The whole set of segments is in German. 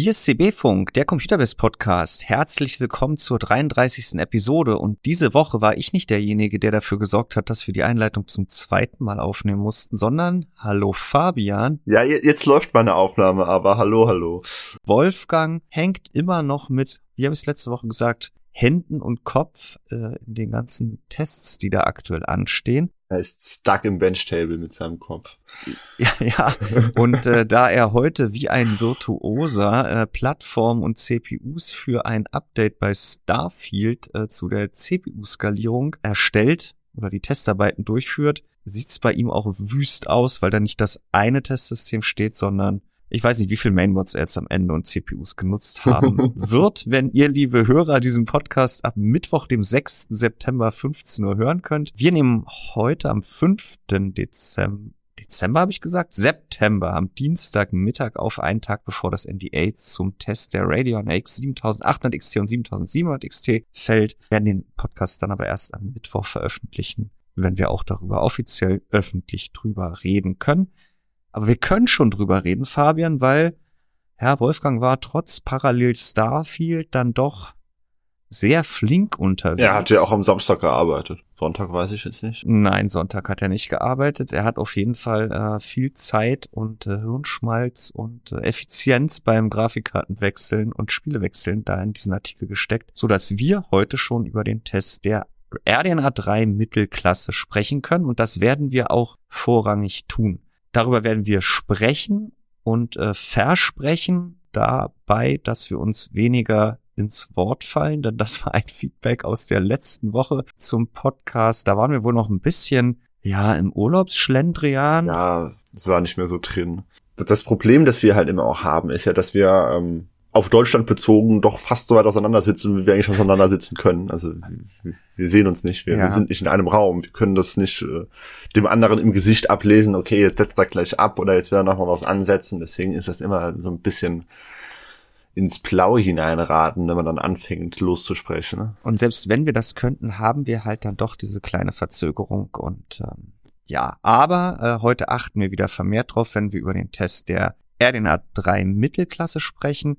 Hier ist CB Funk, der Computerbest Podcast. Herzlich willkommen zur 33. Episode und diese Woche war ich nicht derjenige, der dafür gesorgt hat, dass wir die Einleitung zum zweiten Mal aufnehmen mussten, sondern hallo Fabian. Ja, jetzt läuft meine Aufnahme, aber hallo, hallo. Wolfgang hängt immer noch mit, wie habe ich es letzte Woche gesagt, Händen und Kopf äh, in den ganzen Tests, die da aktuell anstehen. Er ist stuck im Benchtable mit seinem Kopf. Ja, ja. Und äh, da er heute wie ein Virtuoser äh, Plattform und CPUs für ein Update bei Starfield äh, zu der CPU-Skalierung erstellt oder die Testarbeiten durchführt, sieht's bei ihm auch wüst aus, weil da nicht das eine Testsystem steht, sondern ich weiß nicht, wie viel Mainboards er jetzt am Ende und CPUs genutzt haben wird, wenn ihr, liebe Hörer, diesen Podcast ab Mittwoch, dem 6. September 15 Uhr hören könnt. Wir nehmen heute am 5. Dezember Dezember habe ich gesagt, September, am Dienstagmittag auf einen Tag bevor das NDA zum Test der Radeon X 7800 XT und 7700 XT fällt, werden den Podcast dann aber erst am Mittwoch veröffentlichen, wenn wir auch darüber offiziell öffentlich drüber reden können. Aber wir können schon drüber reden, Fabian, weil Herr Wolfgang war trotz Parallel Starfield dann doch sehr flink unterwegs. Er hat ja auch am Samstag gearbeitet. Sonntag weiß ich jetzt nicht. Nein, Sonntag hat er nicht gearbeitet. Er hat auf jeden Fall äh, viel Zeit und äh, Hirnschmalz und äh, Effizienz beim Grafikkartenwechseln und Spielewechseln da in diesen Artikel gesteckt, so dass wir heute schon über den Test der RDNA 3 Mittelklasse sprechen können und das werden wir auch vorrangig tun. Darüber werden wir sprechen und äh, versprechen dabei, dass wir uns weniger ins Wort fallen, denn das war ein Feedback aus der letzten Woche zum Podcast. Da waren wir wohl noch ein bisschen, ja, im Urlaubsschlendrian. Ja, es war nicht mehr so drin. Das Problem, das wir halt immer auch haben, ist ja, dass wir ähm, auf Deutschland bezogen doch fast so weit auseinandersitzen, wie wir eigentlich auseinandersitzen können. Also wir sehen uns nicht, wir, ja. wir sind nicht in einem Raum, wir können das nicht äh, dem anderen im Gesicht ablesen, okay, jetzt setzt er gleich ab oder jetzt will er nochmal was ansetzen. Deswegen ist das immer so ein bisschen ins Blaue hineinraten, wenn man dann anfängt loszusprechen. Ne? Und selbst wenn wir das könnten, haben wir halt dann doch diese kleine Verzögerung und ähm, ja, aber äh, heute achten wir wieder vermehrt drauf, wenn wir über den Test der RDNA 3 Mittelklasse sprechen.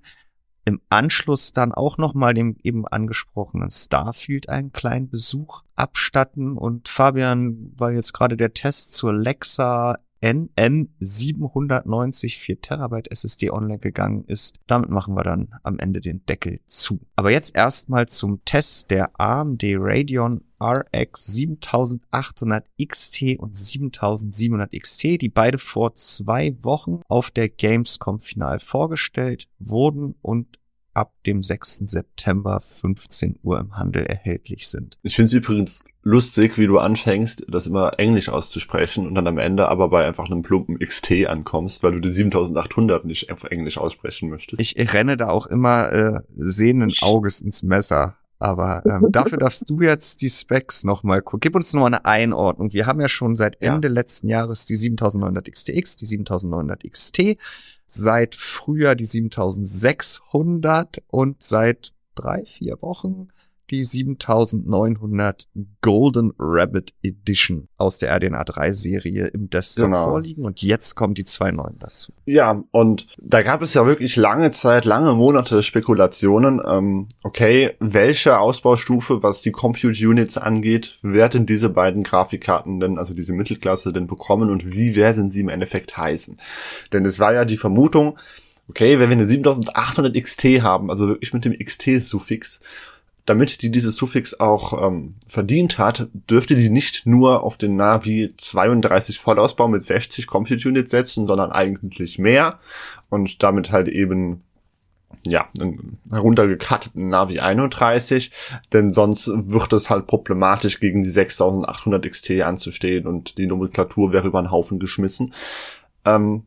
Im Anschluss dann auch nochmal dem eben angesprochenen Starfield einen kleinen Besuch abstatten. Und Fabian, weil jetzt gerade der Test zur Lexa NM 790 4 Terabyte SSD online gegangen ist. Damit machen wir dann am Ende den Deckel zu. Aber jetzt erstmal zum Test der AMD Radeon RX 7800 XT und 7700 XT, die beide vor zwei Wochen auf der Gamescom final vorgestellt wurden und ab dem 6. September 15 Uhr im Handel erhältlich sind. Ich finde es übrigens lustig, wie du anfängst, das immer Englisch auszusprechen und dann am Ende aber bei einfach einem plumpen XT ankommst, weil du die 7800 nicht auf Englisch aussprechen möchtest. Ich renne da auch immer äh, sehenden Auges ins Messer. Aber ähm, dafür darfst du jetzt die Specs nochmal gucken. Gib uns nur eine Einordnung. Wir haben ja schon seit Ende ja. letzten Jahres die 7900 XTX, die 7900 XT seit Frühjahr die 7600 und seit drei, vier Wochen die 7900 Golden Rabbit Edition aus der RDNA 3 Serie im Desktop genau. vorliegen und jetzt kommen die zwei neuen dazu. Ja, und da gab es ja wirklich lange Zeit, lange Monate Spekulationen. Ähm, okay, welche Ausbaustufe, was die Compute Units angeht, werden diese beiden Grafikkarten denn, also diese Mittelklasse denn bekommen und wie werden sie im Endeffekt heißen? Denn es war ja die Vermutung, okay, wenn wir eine 7800 XT haben, also wirklich mit dem XT-Suffix, damit die dieses Suffix auch ähm, verdient hat, dürfte die nicht nur auf den Navi 32 Vollausbau mit 60 Compute Units setzen, sondern eigentlich mehr und damit halt eben ja, einen heruntergekatteten Navi 31, denn sonst wird es halt problematisch gegen die 6800 XT anzustehen und die Nomenklatur wäre über den Haufen geschmissen. Ähm,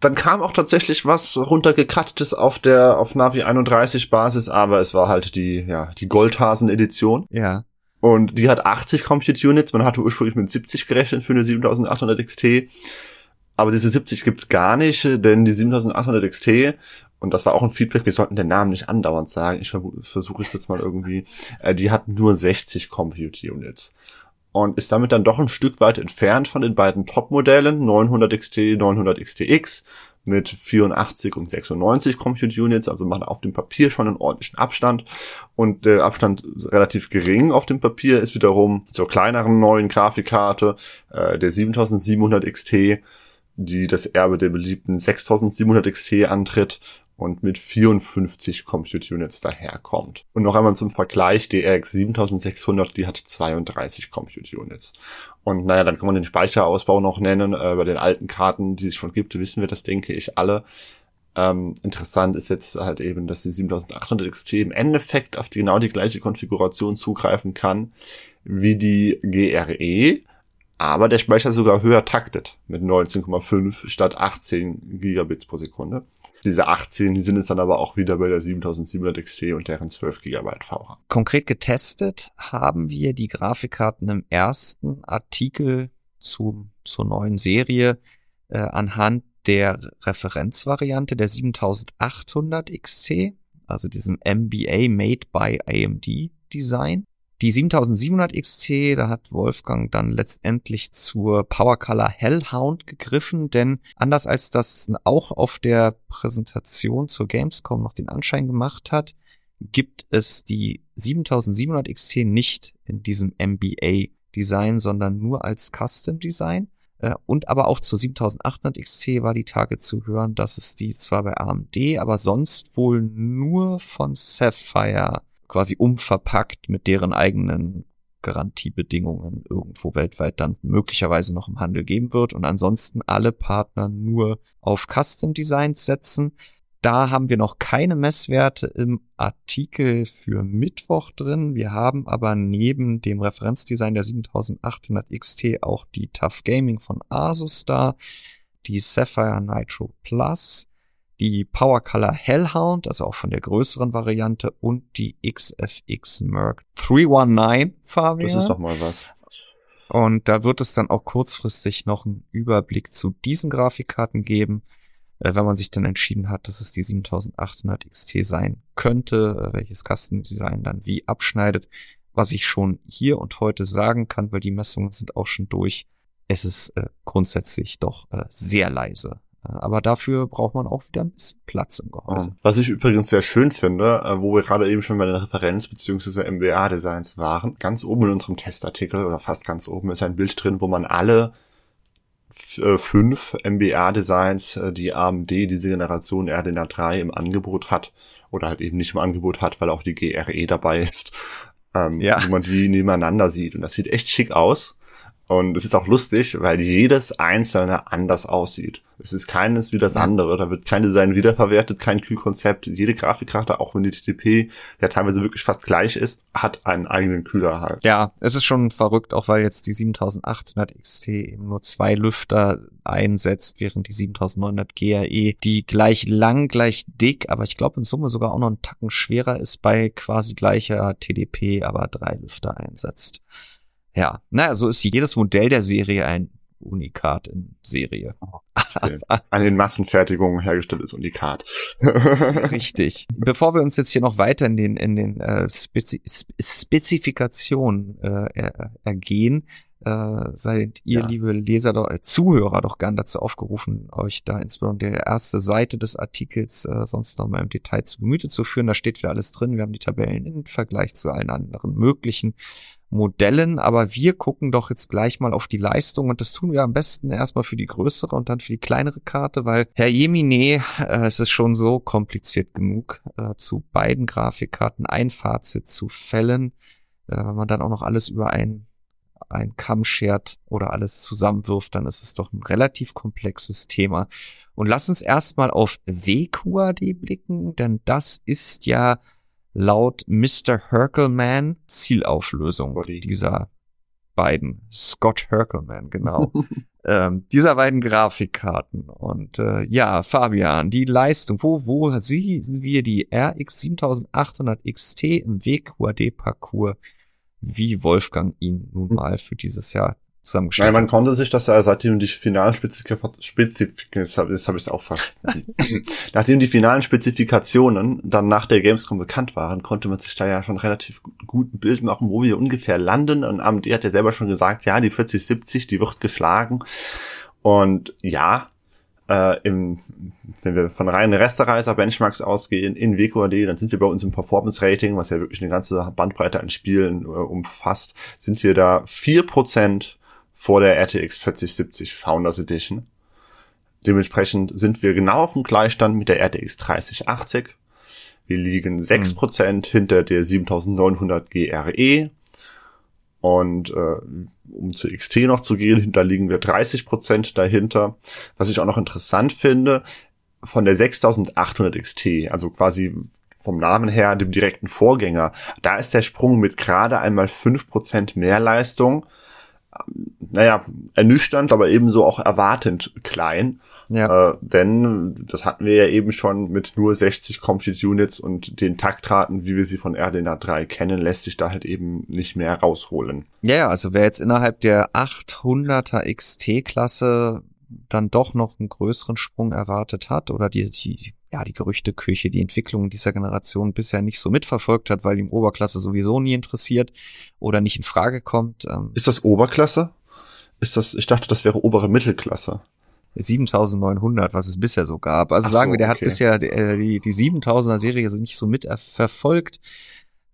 dann kam auch tatsächlich was runtergekattetes auf der auf Navi 31 Basis, aber es war halt die ja die Goldhasen Edition. Ja. Und die hat 80 Compute Units. Man hatte ursprünglich mit 70 gerechnet für eine 7800 XT. Aber diese 70 gibt's gar nicht, denn die 7800 XT und das war auch ein Feedback, wir sollten den Namen nicht andauernd sagen, ich versuche es jetzt mal irgendwie, äh, die hat nur 60 Compute Units und ist damit dann doch ein Stück weit entfernt von den beiden Top-Modellen 900 XT, 900 XTX, mit 84 und 96 Compute Units, also machen auf dem Papier schon einen ordentlichen Abstand. Und der Abstand relativ gering auf dem Papier ist wiederum zur kleineren neuen Grafikkarte, äh, der 7700 XT, die das Erbe der beliebten 6700 XT antritt und mit 54 Compute Units daherkommt. Und noch einmal zum Vergleich, die RX 7600, die hat 32 Compute Units. Und naja, dann kann man den Speicherausbau noch nennen. Äh, bei den alten Karten, die es schon gibt, wissen wir das, denke ich, alle. Ähm, interessant ist jetzt halt eben, dass die 7800 XT im Endeffekt auf die, genau die gleiche Konfiguration zugreifen kann wie die GRE aber der Speicher sogar höher taktet mit 19,5 statt 18 Gigabits pro Sekunde. Diese 18, die sind es dann aber auch wieder bei der 7700 XT und deren 12 Gigabyte VRAM. Konkret getestet haben wir die Grafikkarten im ersten Artikel zu, zur neuen Serie äh, anhand der Referenzvariante der 7800 XT, also diesem MBA Made by AMD Design. Die 7700 XT, da hat Wolfgang dann letztendlich zur Power Color Hellhound gegriffen, denn anders als das auch auf der Präsentation zur Gamescom noch den Anschein gemacht hat, gibt es die 7700 XT nicht in diesem MBA Design, sondern nur als Custom Design. Äh, und aber auch zur 7800 XT war die Tage zu hören, dass es die zwar bei AMD, aber sonst wohl nur von Sapphire quasi umverpackt mit deren eigenen Garantiebedingungen irgendwo weltweit dann möglicherweise noch im Handel geben wird und ansonsten alle Partner nur auf Custom Designs setzen. Da haben wir noch keine Messwerte im Artikel für Mittwoch drin. Wir haben aber neben dem Referenzdesign der 7800 XT auch die Tough Gaming von Asus da, die Sapphire Nitro Plus, die Power Color Hellhound, also auch von der größeren Variante und die XFX Merc 319 Fabian. Das ist doch mal was. Und da wird es dann auch kurzfristig noch einen Überblick zu diesen Grafikkarten geben, äh, wenn man sich dann entschieden hat, dass es die 7800 XT sein könnte, äh, welches Kastendesign dann wie abschneidet. Was ich schon hier und heute sagen kann, weil die Messungen sind auch schon durch, es ist äh, grundsätzlich doch sehr leise. Aber dafür braucht man auch wieder ein bisschen Platz im Gehäuse. Was ich übrigens sehr schön finde, äh, wo wir gerade eben schon bei den Referenz- bzw. MBA-Designs waren, ganz oben in unserem Testartikel oder fast ganz oben ist ein Bild drin, wo man alle äh, fünf MBA-Designs, äh, die AMD diese Generation RDNA 3 im Angebot hat oder halt eben nicht im Angebot hat, weil auch die GRE dabei ist, ähm, ja. wo man die nebeneinander sieht. Und das sieht echt schick aus. Und es ist auch lustig, weil jedes einzelne anders aussieht. Es ist keines wie das andere. Da wird kein Design wiederverwertet, kein Kühlkonzept. Jede Grafikkarte, auch wenn die TTP ja teilweise wirklich fast gleich ist, hat einen eigenen Kühler halt. Ja, es ist schon verrückt, auch weil jetzt die 7800 XT eben nur zwei Lüfter einsetzt, während die 7900 GRE, die gleich lang, gleich dick, aber ich glaube in Summe sogar auch noch einen Tacken schwerer ist, bei quasi gleicher TDP, aber drei Lüfter einsetzt. Ja, naja, so ist jedes Modell der Serie ein Unikat in Serie. Okay. An den Massenfertigungen hergestelltes Unikat. Richtig. Bevor wir uns jetzt hier noch weiter in den in den äh, Spezi Spezifikationen äh, ergehen, äh, seid ihr, ja. liebe Leser, doch, äh, Zuhörer, doch gern dazu aufgerufen, euch da insbesondere die erste Seite des Artikels äh, sonst noch mal im Detail zu Gemüte zu führen. Da steht wieder alles drin. Wir haben die Tabellen im Vergleich zu allen anderen möglichen Modellen, aber wir gucken doch jetzt gleich mal auf die Leistung und das tun wir am besten erstmal für die größere und dann für die kleinere Karte, weil Herr Jemine, äh, es ist schon so kompliziert genug, äh, zu beiden Grafikkarten ein Fazit zu fällen, äh, wenn man dann auch noch alles über ein ein Kamm schert oder alles zusammenwirft, dann ist es doch ein relativ komplexes Thema. Und lass uns erstmal auf WQAD blicken, denn das ist ja laut Mr. Herkelman Zielauflösung Body. dieser beiden. Scott Herkelman, genau. ähm, dieser beiden Grafikkarten. Und äh, ja, Fabian, die Leistung, wo, wo sehen wir die RX 7800 XT im WQAD-Parcours, wie Wolfgang ihn nun hm. mal für dieses Jahr zusammengestellt. Nein, man konnte sich das ja, seitdem die finalen Spezifikationen, habe ich auch verstanden. nachdem die finalen Spezifikationen dann nach der Gamescom bekannt waren, konnte man sich da ja schon relativ gut ein Bild machen, wo wir ungefähr landen. Und AMD hat ja selber schon gesagt, ja, die 4070, die wird geschlagen. Und ja, Äh, im, wenn wir von reinen Restereiser-Benchmarks ausgehen, in WQAD, dann sind wir bei uns im Performance-Rating, was ja wirklich eine ganze Bandbreite an Spielen äh, umfasst, sind wir da vier Prozent vor der RTX 4070 Founders Edition. Dementsprechend sind wir genau auf dem Gleichstand mit der RTX 3080. Wir liegen sechs mhm. Prozent hinter der 7900 GRE und äh, um zu XT noch zu gehen, da liegen wir 30 Prozent dahinter. Was ich auch noch interessant finde, von der 6800 XT, also quasi vom Namen her dem direkten Vorgänger, da ist der Sprung mit gerade einmal fünf Prozent mehr Leistung, naja, ernüchternd, aber ebenso auch erwartend klein. Ja. Äh, denn das hatten wir ja eben schon mit nur 60 Compute Units und den Taktraten, wie wir sie von RDNA 3 kennen, lässt sich da halt eben nicht mehr rausholen. Ja, also wer jetzt innerhalb der 800er XT-Klasse dann doch noch einen größeren Sprung erwartet hat oder die, die ja, die Gerüchteküche, die Entwicklung dieser Generation bisher nicht so mitverfolgt hat, weil ihm Oberklasse sowieso nie interessiert oder nicht in Frage kommt. Ähm, Ist das Oberklasse? Ist das, ich dachte, das wäre obere Mittelklasse. 7900, was es bisher so gab. Also Ach sagen so, wir, der okay. hat bisher äh, die, die 7000er Serie nicht so mit verfolgt.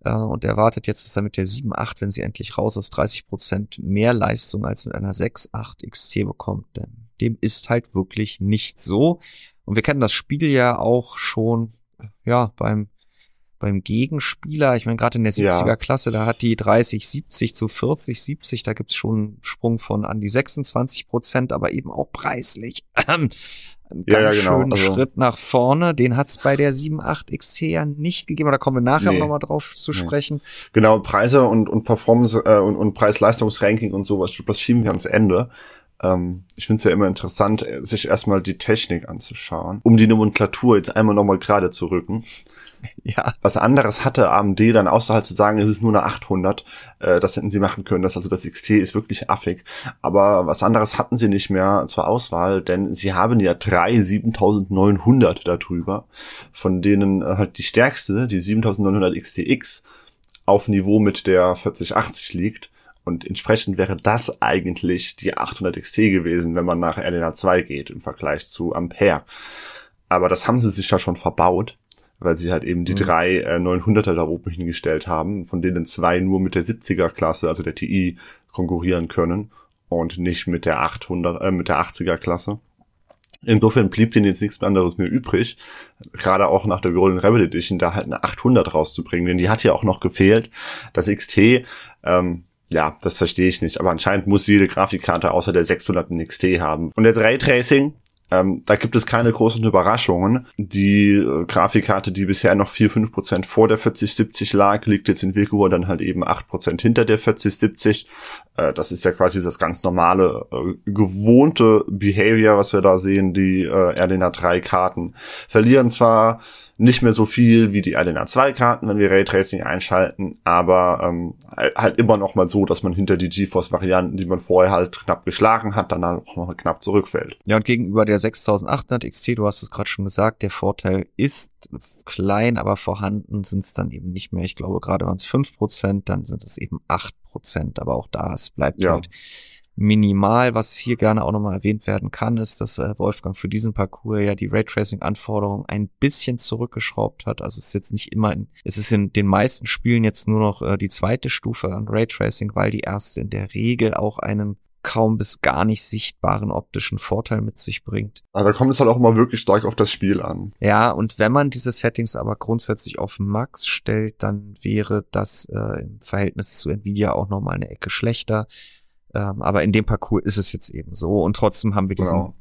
Äh, und erwartet jetzt, dass er mit der 7.8, wenn sie endlich raus ist, 30 Prozent mehr Leistung als mit einer 6.8 XT bekommt. Denn dem ist halt wirklich nicht so. Und wir kennen das Spiel ja auch schon, ja, beim beim Gegenspieler, ich meine, gerade in der 70er Klasse, da hat die 30, 70 zu 40, 70, da gibt's schon einen Sprung von an die 26 Prozent, aber eben auch preislich. Einen ja, ja, genau. schönen also, Schritt nach vorne. Den hat's bei der 7.8 XC ja nicht gegeben. Da kommen wir nachher nee, nochmal drauf zu nee. sprechen. Genau, Preise und, und Performance äh, und, und Preis-Leistungs-Ranking und sowas, das schieben wir ans Ende. Ähm, ich finde es ja immer interessant, sich erstmal die Technik anzuschauen, um die Nomenklatur jetzt einmal nochmal gerade zu rücken. Ja. Was anderes hatte AMD dann außer halt zu sagen, es ist nur eine 800. Äh, das hätten sie machen können. Das, also das XT ist wirklich affig. Aber was anderes hatten sie nicht mehr zur Auswahl, denn sie haben ja drei 7900 darüber, von denen äh, halt die stärkste, die 7900 XTX, auf Niveau mit der 4080 liegt. Und entsprechend wäre das eigentlich die 800 XT gewesen, wenn man nach RDNA 2 geht im Vergleich zu Ampere. Aber das haben sie sich ja schon verbaut weil sie halt eben die mhm. drei äh, 900er da oben hingestellt haben, von denen zwei nur mit der 70er Klasse, also der TI, konkurrieren können und nicht mit der 800, äh, mit der 80er Klasse. Insofern blieb denen jetzt nichts anderes mehr übrig, gerade auch nach der Golden Rebel Edition, da halt eine 800 rauszubringen, denn die hat ja auch noch gefehlt. Das XT, ähm, ja, das verstehe ich nicht, aber anscheinend muss jede Grafikkarte außer der 600 ein XT haben. Und jetzt Raytracing, ähm, da gibt es keine großen Überraschungen. Die äh, Grafikkarte, die bisher noch 4-5 Prozent vor der 4070 lag, liegt jetzt in Vigor dann halt eben 8 Prozent hinter der 4070. Äh, das ist ja quasi das ganz normale, äh, gewohnte Behavior, was wir da sehen. Die äh, RDNA 3 Karten verlieren zwar nicht mehr so viel wie die RDNA 2 Karten, wenn wir Raytracing einschalten, aber ähm, halt immer noch mal so, dass man hinter die GeForce Varianten, die man vorher halt knapp geschlagen hat, dann auch noch knapp zurückfällt. Ja, und gegenüber der 6800 XT, du hast es gerade schon gesagt, der Vorteil ist klein, aber vorhanden sind es dann eben nicht mehr. Ich glaube, gerade waren es 5%, dann sind es eben 8%, aber auch da, es bleibt ja. halt minimal. Was hier gerne auch nochmal erwähnt werden kann, ist, dass äh, Wolfgang für diesen Parcours ja die Raytracing-Anforderungen ein bisschen zurückgeschraubt hat. Also es ist jetzt nicht immer, in, es ist in den meisten Spielen jetzt nur noch äh, die zweite Stufe an Raytracing, weil die erste in der Regel auch einen kaum bis gar nicht sichtbaren optischen Vorteil mit sich bringt. Also da kommt es halt auch mal wirklich stark auf das Spiel an. Ja, und wenn man diese Settings aber grundsätzlich auf Max stellt, dann wäre das äh, im Verhältnis zu Nvidia auch nochmal eine Ecke schlechter. Ähm, aber in dem Parcours ist es jetzt eben so. Und trotzdem haben wir diesen genau.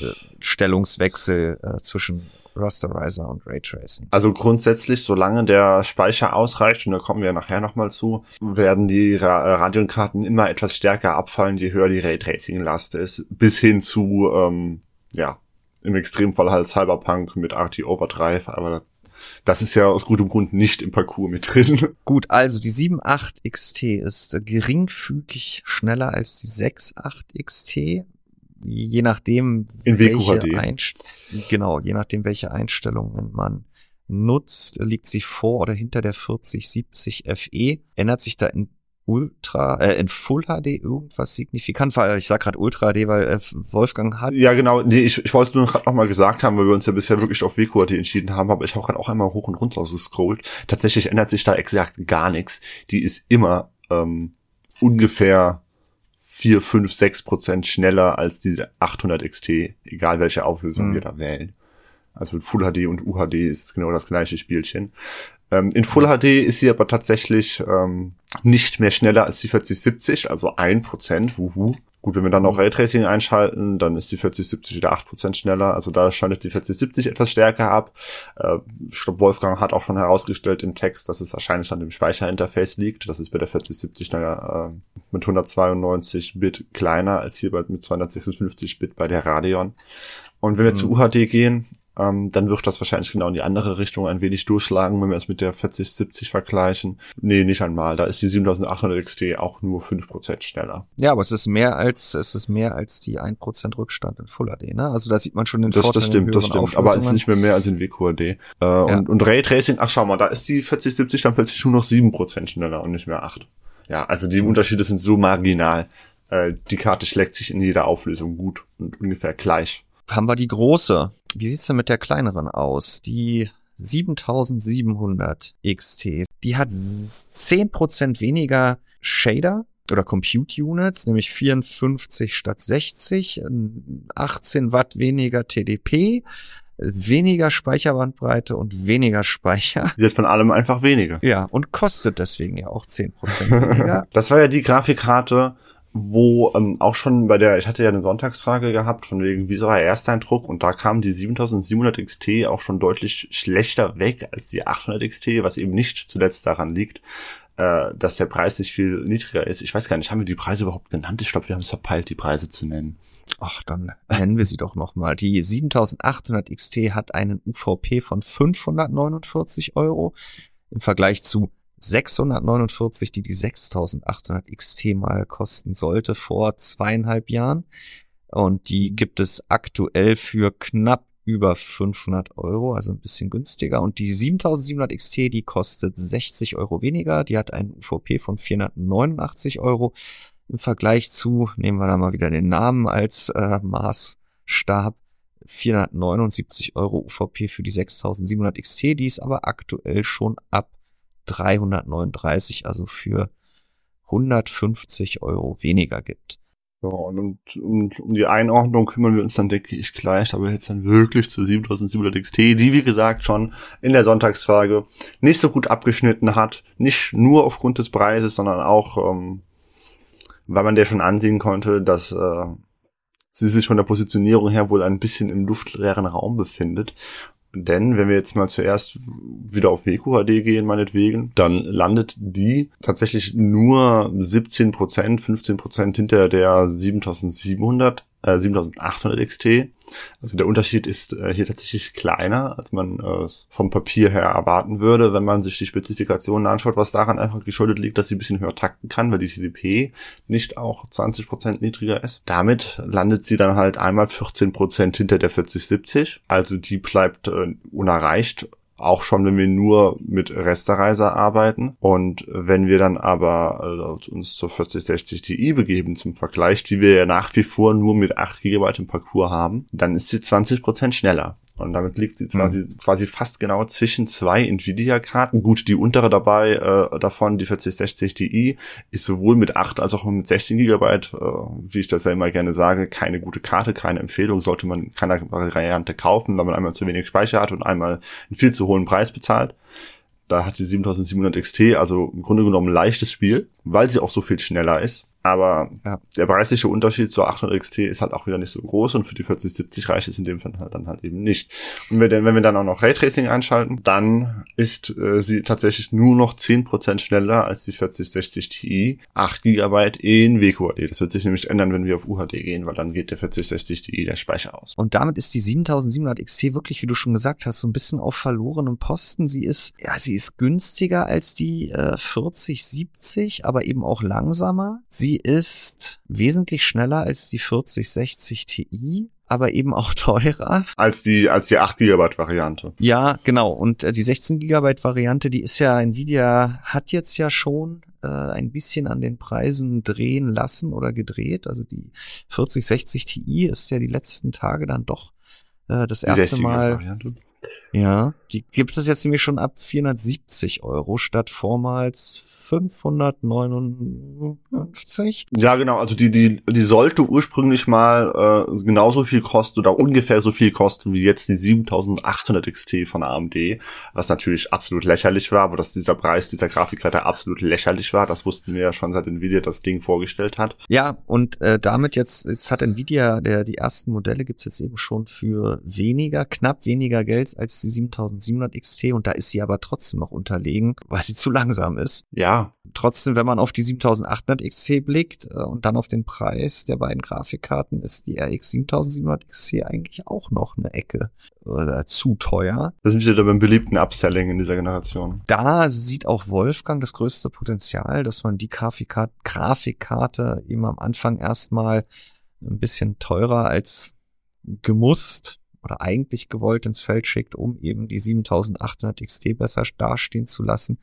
äh, Stellungswechsel äh, zwischen Rasterizer und Raytracing. Also grundsätzlich, solange der Speicher ausreicht, und da kommen wir nachher nochmal zu, werden die Ra äh, Radionkarten immer etwas stärker abfallen, je höher die Raytracing-Last ist, bis hin zu, ähm, ja, im Extremfall halt Cyberpunk mit RT Overdrive, aber das ist ja aus gutem Grund nicht im Parcours mit drin. Gut, also die 7.8 XT ist geringfügig schneller als die 6.8 XT. Je nachdem, welche Einst genau, je nachdem, welche Einstellungen man nutzt, liegt sie vor oder hinter der 4070 FE. Ändert sich da in Ultra, äh, in Full HD irgendwas signifikant war. Ich sag gerade Ultra HD, weil äh, Wolfgang hat. Ja, genau. Nee, ich, ich wollte nur gerade noch mal gesagt haben, weil wir uns ja bisher wirklich auf WQHD entschieden haben, aber ich habe gerade auch einmal hoch und runter gescrollt. Tatsächlich ändert sich da exakt gar nichts. Die ist immer ähm, ungefähr 4, 5, 6 Prozent schneller als diese 800 XT, egal welche Auflösung mhm. wir da wählen. Also mit Full HD und UHD ist es genau das gleiche Spielchen. Ähm, in Full HD ist sie aber tatsächlich ähm, nicht mehr schneller als die 4070, also ein Prozent. Wuhu. Gut, wenn wir dann noch mhm. Raytracing einschalten, dann ist die 4070 wieder 8% schneller. Also da schneidet die 4070 etwas stärker ab. Äh, ich glaube, Wolfgang hat auch schon herausgestellt im Text, dass es wahrscheinlich an dem Speicherinterface liegt. Das ist bei der 4070 naja, äh, mit 192 Bit kleiner als hier bei, mit 256 Bit bei der Radeon. Und wenn wir mhm. zu UHD gehen, ähm, dann wird das wahrscheinlich genau in die andere Richtung ein wenig durchschlagen, wenn wir es mit der 4070 vergleichen. Nee, nicht einmal. Da ist die 7800 XT auch nur 5% schneller. Ja, aber es ist mehr als, es ist mehr als die 1% Rückstand in Full HD, ne? Also da sieht man schon den das, Vorteil Das stimmt, das stimmt. Aber es ist nicht mehr mehr als in WQHD. Äh, ja. und, und Raytracing, ach schau mal, da ist die 4070 dann plötzlich nur noch 7% schneller und nicht mehr 8. Ja, also die Unterschiede sind so marginal. Äh, die Karte schlägt sich in jeder Auflösung gut und ungefähr gleich haben wir die große. Wie sieht's denn mit der kleineren aus? Die 7700 XT. Die hat 10% weniger Shader oder Compute Units, nämlich 54 statt 60, 18 Watt weniger TDP, weniger Speicherbandbreite und weniger Speicher. Wird von allem einfach weniger. Ja, und kostet deswegen ja auch 10% weniger. das war ja die Grafikkarte, wo ähm, auch schon bei der, ich hatte ja eine Sonntagsfrage gehabt, von wegen, wie war der Ersteindruck? Und da kam die 7700 XT auch schon deutlich schlechter weg als die 800 XT, was eben nicht zuletzt daran liegt, äh, dass der Preis nicht viel niedriger ist. Ich weiß gar nicht, haben wir die Preise überhaupt genannt? Ich glaube, wir haben es verpeilt, die Preise zu nennen. Ach, dann nennen wir sie doch nochmal. Die 7800 XT hat einen UVP von 549 Euro im Vergleich zu 649, die die 6800 XT mal kosten sollte vor zweieinhalb Jahren. Und die gibt es aktuell für knapp über 500 Euro, also ein bisschen günstiger. Und die 7700 XT, die kostet 60 Euro weniger. Die hat einen UVP von 489 Euro. Im Vergleich zu, nehmen wir da mal wieder den Namen als äh, Maßstab, 479 Euro UVP für die 6700 XT. Die ist aber aktuell schon ab 339, also für 150 Euro weniger gibt. Ja, und um, um die Einordnung kümmern wir uns dann, denke ich, gleich, aber jetzt dann wirklich zu 7700 XT, die, wie gesagt, schon in der Sonntagsfrage nicht so gut abgeschnitten hat. Nicht nur aufgrund des Preises, sondern auch, ähm, weil man der schon ansehen konnte, dass äh, sie sich von der Positionierung her wohl ein bisschen im luftleeren Raum befindet denn wenn wir jetzt mal zuerst wieder auf WQHD gehen, meinetwegen, dann landet die tatsächlich nur 17% 15% hinter der 7700 äh, 7800 XT. Also der Unterschied ist äh, hier tatsächlich kleiner, als man äh, vom Papier her erwarten würde, wenn man sich die Spezifikationen anschaut, was daran einfach geschuldet liegt, dass sie ein bisschen höher takten kann, weil die TDP nicht auch 20% niedriger ist. Damit landet sie dann halt einmal 14% hinter der 4070, also die bleibt äh, unerreicht auch schon, wenn wir nur mit Rastereiser arbeiten. Und wenn wir dann aber äh, uns zur 4060 Ti begeben zum Vergleich, die wir ja nach wie vor nur mit 8 GB im Parcours haben, dann ist sie 20% schneller. Und damit liegt sie quasi, mhm. quasi fast genau zwischen zwei Nvidia-Karten. Gut, die untere dabei äh, davon, die 4060 Ti, ist sowohl mit 8 als auch mit 16 Gigabyte, äh, wie ich das ja immer gerne sage, keine gute Karte, keine Empfehlung, sollte man keine Variante kaufen, weil man einmal zu wenig Speicher hat und einmal einen viel zu hohen Preis bezahlt. Da hat die 7700 XT also im Grunde genommen ein leichtes Spiel, weil sie auch so viel schneller ist. Aber ja. der preisliche Unterschied zur 800 XT ist halt auch wieder nicht so groß und für die 4070 reicht es in dem Fall halt dann halt eben nicht. Und wenn, wenn wir dann auch noch Raytracing einschalten, dann ist äh, sie tatsächlich nur noch 10% schneller als die 4060 Ti, 8 GB in WQHD. Das wird sich nämlich ändern, wenn wir auf UHD gehen, weil dann geht der 4060 Ti der Speicher aus. Und damit ist die 7700 XT wirklich, wie du schon gesagt hast, so ein bisschen auf verlorenem Posten. Sie ist, ja, sie ist günstiger als die äh, 4070, aber eben auch langsamer. Sie ist wesentlich schneller als die 4060 Ti, aber eben auch teurer. Als die, als die 8 GB Variante. Ja, genau. Und äh, die 16 GB Variante, die ist ja, Nvidia hat jetzt ja schon äh, ein bisschen an den Preisen drehen lassen oder gedreht. Also die 4060 Ti ist ja die letzten Tage dann doch äh, das erste Mal. Variante. Ja, die gibt es jetzt nämlich schon ab 470 Euro statt vormals 559. Ja, genau. Also die, die, die sollte ursprünglich mal äh, genauso viel kosten oder ungefähr so viel kosten wie jetzt die 7800 XT von AMD, was natürlich absolut lächerlich war, aber dass dieser Preis dieser Grafikkarte absolut lächerlich war, das wussten wir ja schon seit Nvidia das Ding vorgestellt hat. Ja, und äh, damit jetzt, jetzt hat Nvidia, der die ersten Modelle gibt's jetzt eben schon für weniger, knapp weniger Geld als die 7700 XT und da ist sie aber trotzdem noch unterlegen, weil sie zu langsam ist. Ja, Trotzdem, wenn man auf die 7800 XT blickt äh, und dann auf den Preis der beiden Grafikkarten, ist die RX 7700 XT eigentlich auch noch eine Ecke äh, zu teuer. Das sind wieder beim beliebten Upselling in dieser Generation. Da sieht auch Wolfgang das größte Potenzial, dass man die Grafikkarte, Grafikkarte eben am Anfang erstmal ein bisschen teurer als gemusst oder eigentlich gewollt ins Feld schickt, um eben die 7800 XT besser dastehen zu lassen.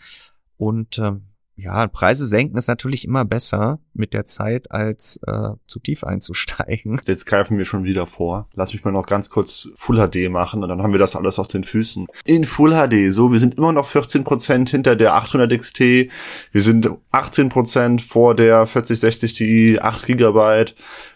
Und ähm, ja, Preise senken ist natürlich immer besser mit der Zeit, als äh, zu tief einzusteigen. Jetzt greifen wir schon wieder vor. Lass mich mal noch ganz kurz Full HD machen und dann haben wir das alles auf den Füßen. In Full HD, so, wir sind immer noch 14% hinter der 800 XT. Wir sind 18% vor der 4060 Ti, 8 GB.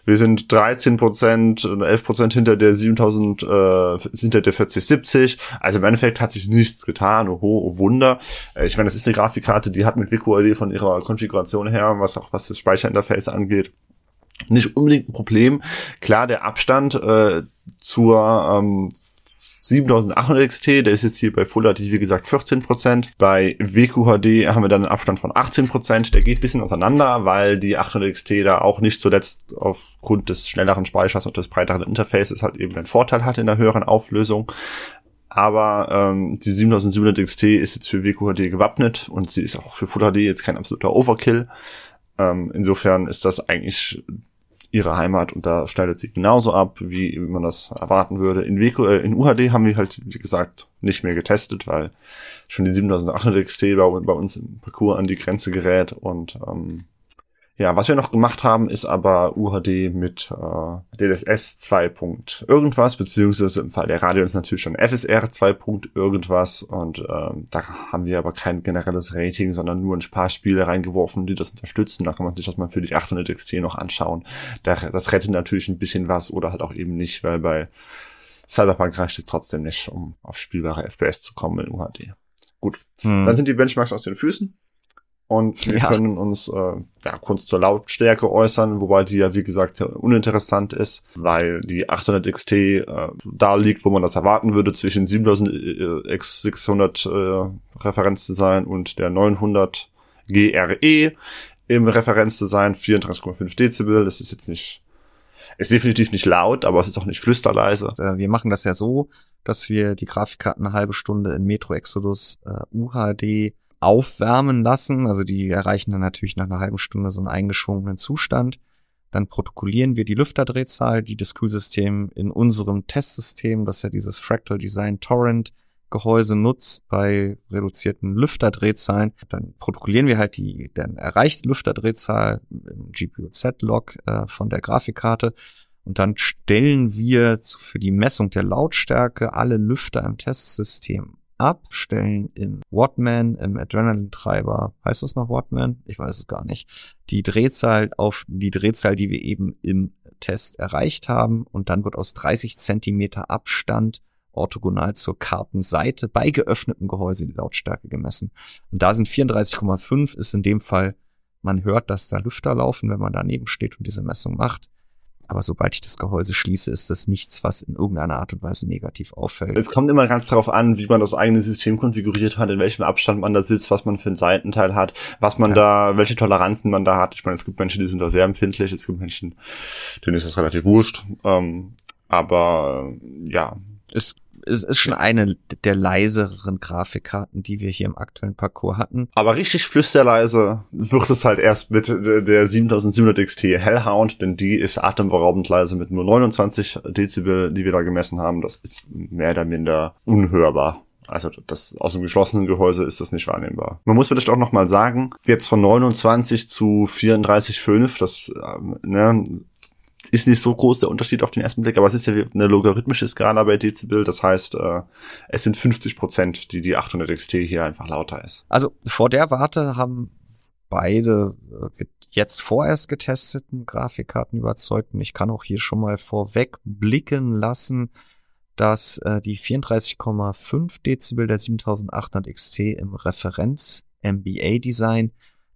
Wir sind 13 Prozent, 11 Prozent hinter der 7000, äh, hinter der 4070. Also im Endeffekt hat sich nichts getan. Oh, oh Wunder. Äh, ich meine, das ist eine Grafikkarte, die hat mit VicuID von ihrer Konfiguration her, was auch was das Speicherinterface angeht, nicht unbedingt ein Problem. Klar, der Abstand äh, zur ähm, 7800 XT, der ist jetzt hier bei Full HD, wie gesagt, 14%. Bei WQHD haben wir dann einen Abstand von 18%. Der geht ein bisschen auseinander, weil die 800 XT da auch nicht zuletzt aufgrund des schnelleren Speichers und des breiteren Interfaces halt eben einen Vorteil hat in der höheren Auflösung. Aber ähm, die 7700 XT ist jetzt für WQHD gewappnet und sie ist auch für Full HD jetzt kein absoluter Overkill. Ähm, insofern ist das eigentlich ihre Heimat und da schneidet sie genauso ab, wie man das erwarten würde. In, WQ, äh, in UHD haben wir halt, wie gesagt, nicht mehr getestet, weil schon die 7800 XT bei, bei uns im Parcours an die Grenze gerät und ähm, ja, was wir noch gemacht haben, ist aber UHD mit äh, DLSS 2. irgendwas, beziehungsweise im Fall der Radios natürlich schon FSR 2. irgendwas und äh, da haben wir aber kein generelles Rating, sondern nur ein paar Spiele reingeworfen, die das unterstützen. Da kann man sich das mal für die 800 XT noch anschauen. Da, das rettet natürlich ein bisschen was oder halt auch eben nicht, weil bei Cyberpunk reicht es trotzdem nicht, um auf spielbare FPS zu kommen in UHD. Gut, hm. dann sind die Benchmarks aus den Füßen und wir ja. können uns äh, ja, kurz zur Lautstärke äußern, wobei die ja wie gesagt sehr uninteressant ist, weil die 800 XT äh, da liegt, wo man das erwarten würde, zwischen 7600 äh, Referenzdesign und der 900 GRE im Referenzdesign 34,5 Dezibel. Das ist jetzt nicht ist definitiv nicht laut, aber es ist auch nicht flüsterleise. Äh, wir machen das ja so, dass wir die Grafikkarten eine halbe Stunde in Metro Exodus äh, UHD aufwärmen lassen. Also die erreichen dann natürlich nach einer halben Stunde so einen eingeschwungenen Zustand. Dann protokollieren wir die Lüfterdrehzahl, die das Kühlsystem in unserem Testsystem, das ja dieses Fractal Design Torrent Gehäuse nutzt bei reduzierten Lüfterdrehzahlen. Dann protokollieren wir halt die dann erreichte Lüfterdrehzahl im GPU-Z-Log äh, von der Grafikkarte und dann stellen wir für die Messung der Lautstärke alle Lüfter im Testsystem abstellen im Wattman, im Adrenaline-Treiber. Heißt das noch Wattman? Ich weiß es gar nicht. Die Drehzahl auf die Drehzahl, die wir eben im Test erreicht haben. Und dann wird aus 30 Zentimeter Abstand orthogonal zur Kartenseite bei geöffnetem Gehäuse die Lautstärke gemessen. Und da sind 34,5 ist in dem Fall, man hört, dass da Lüfter laufen, wenn man daneben steht und diese Messung macht. Aber sobald ich das Gehäuse schließe, ist das nichts, was in irgendeiner Art und Weise negativ auffällt. Es kommt immer ganz darauf an, wie man das eigene System konfiguriert hat, in welchem Abstand man da sitzt, was man für einen Seitenteil hat, was man ja. da, welche Toleranzen man da hat. Ich meine, es gibt Menschen, die sind da sehr empfindlich, es gibt Menschen, denen ist das relativ wurscht. Ähm, aber ja. Es es ist schon eine der leiseren Grafikkarten, die wir hier im aktuellen Parcours hatten. Aber richtig flüsterleise wird es halt erst mit der 7700 XT Hellhound, denn die ist atemberaubend leise mit nur 29 Dezibel, die wir da gemessen haben. Das ist mehr oder minder unhörbar. Also das aus dem geschlossenen Gehäuse ist das nicht wahrnehmbar. Man muss vielleicht auch noch mal sagen, jetzt von 29 zu 34,5, das äh, ne, ist nicht so groß der Unterschied auf den ersten Blick, aber es ist ja eine logarithmische Skala bei Dezibel. Das heißt, äh, es sind 50 Prozent, die die 800 XT hier einfach lauter ist. Also vor der Warte haben beide äh, jetzt vorerst getesteten Grafikkarten überzeugt. Und ich kann auch hier schon mal vorweg blicken lassen, dass äh, die 34,5 Dezibel der 7800 XT im Referenz MBA Design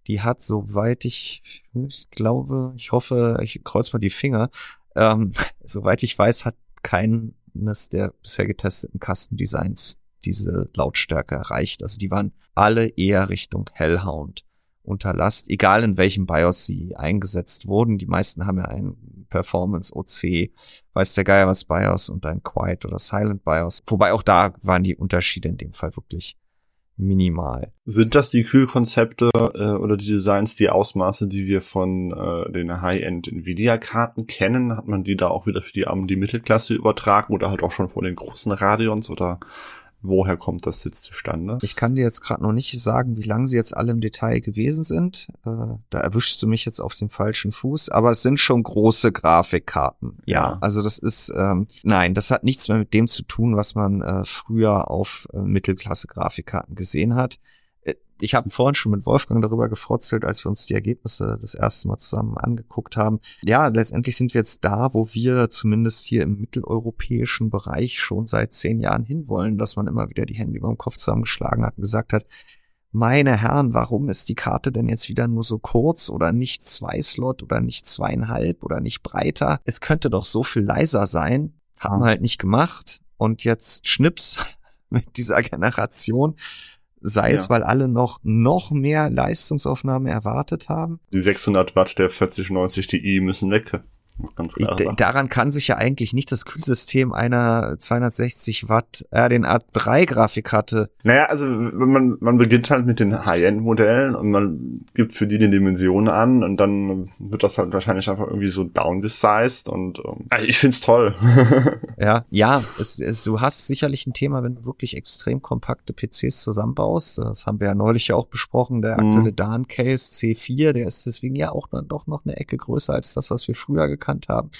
die hat, soweit ich, ich glaube, ich hoffe, ich kreuz mal die Finger, ähm, soweit ich weiß, hat keines der bisher getesteten Kastendesigns diese Lautstärke erreicht. Also die waren alle eher Richtung Hellhound unter Last, egal in welchem BIOS sie eingesetzt wurden. Die meisten haben ja ein Performance OC, weiß der Geier was BIOS und ein Quiet oder Silent BIOS. Wobei auch da waren die Unterschiede in dem Fall wirklich minimal. Sind das die Kühlkonzepte äh, oder die Designs, die Ausmaße, die wir von äh, den High-End Nvidia-Karten kennen? Hat man die da auch wieder für die die Mittelklasse übertragen oder halt auch schon von den großen Radions oder woher kommt das jetzt zustande? Ich kann dir jetzt gerade noch nicht sagen, wie lange sie jetzt alle im Detail gewesen sind. Äh, da erwischst du mich jetzt auf dem falschen Fuß, aber es sind schon große Grafikkarten. Ja, also das ist, ähm, nein, das hat nichts mehr mit dem zu tun, was man äh, früher auf äh, Mittelklasse-Grafikkarten gesehen hat ich habe vorhin schon mit Wolfgang darüber gefrotzelt, als wir uns die Ergebnisse das erste Mal zusammen angeguckt haben. Ja, letztendlich sind wir jetzt da, wo wir zumindest hier im mitteleuropäischen Bereich schon seit zehn Jahren hinwollen, dass man immer wieder die Hände über dem Kopf zusammengeschlagen hat und gesagt hat, meine Herren, warum ist die Karte denn jetzt wieder nur so kurz oder nicht zwei Slot oder nicht zweieinhalb oder nicht breiter? Es könnte doch so viel leiser sein. Haben wir halt nicht gemacht. Und jetzt Schnips mit dieser Generation sei es, weil alle noch, noch mehr Leistungsaufnahme erwartet haben. Die 600 Watt der 4090 Ti müssen weg. Ganz klar daran kann sich ja eigentlich nicht das Kühlsystem einer 260 Watt RDNA3-Grafikkarte. Naja, also man, man beginnt halt mit den High-End-Modellen und man gibt für die die Dimensionen an und dann wird das halt wahrscheinlich einfach irgendwie so downgesized und ähm, also ich find's toll. ja, ja, es, es, du hast sicherlich ein Thema, wenn du wirklich extrem kompakte PCs zusammenbaust. Das haben wir ja neulich ja auch besprochen. Der aktuelle mhm. DAN-Case C4, der ist deswegen ja auch dann doch noch eine Ecke größer als das, was wir früher gekauft bekannt haben.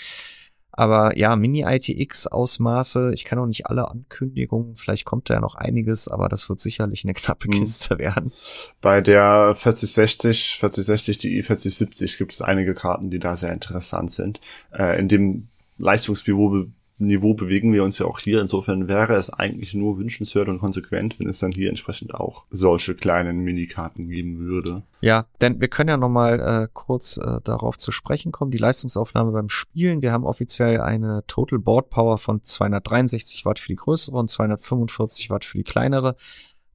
Aber ja, Mini-ITX-Ausmaße, ich kann auch nicht alle Ankündigungen, vielleicht kommt da ja noch einiges, aber das wird sicherlich eine knappe hm. Kiste werden. Bei der 4060, 4060 die i4070 gibt es einige Karten, die da sehr interessant sind. Äh, in dem Leistungsniveau Niveau bewegen wir uns ja auch hier. Insofern wäre es eigentlich nur wünschenswert und konsequent, wenn es dann hier entsprechend auch solche kleinen Minikarten geben würde. Ja, denn wir können ja nochmal äh, kurz äh, darauf zu sprechen kommen. Die Leistungsaufnahme beim Spielen. Wir haben offiziell eine Total Board Power von 263 Watt für die größere und 245 Watt für die kleinere.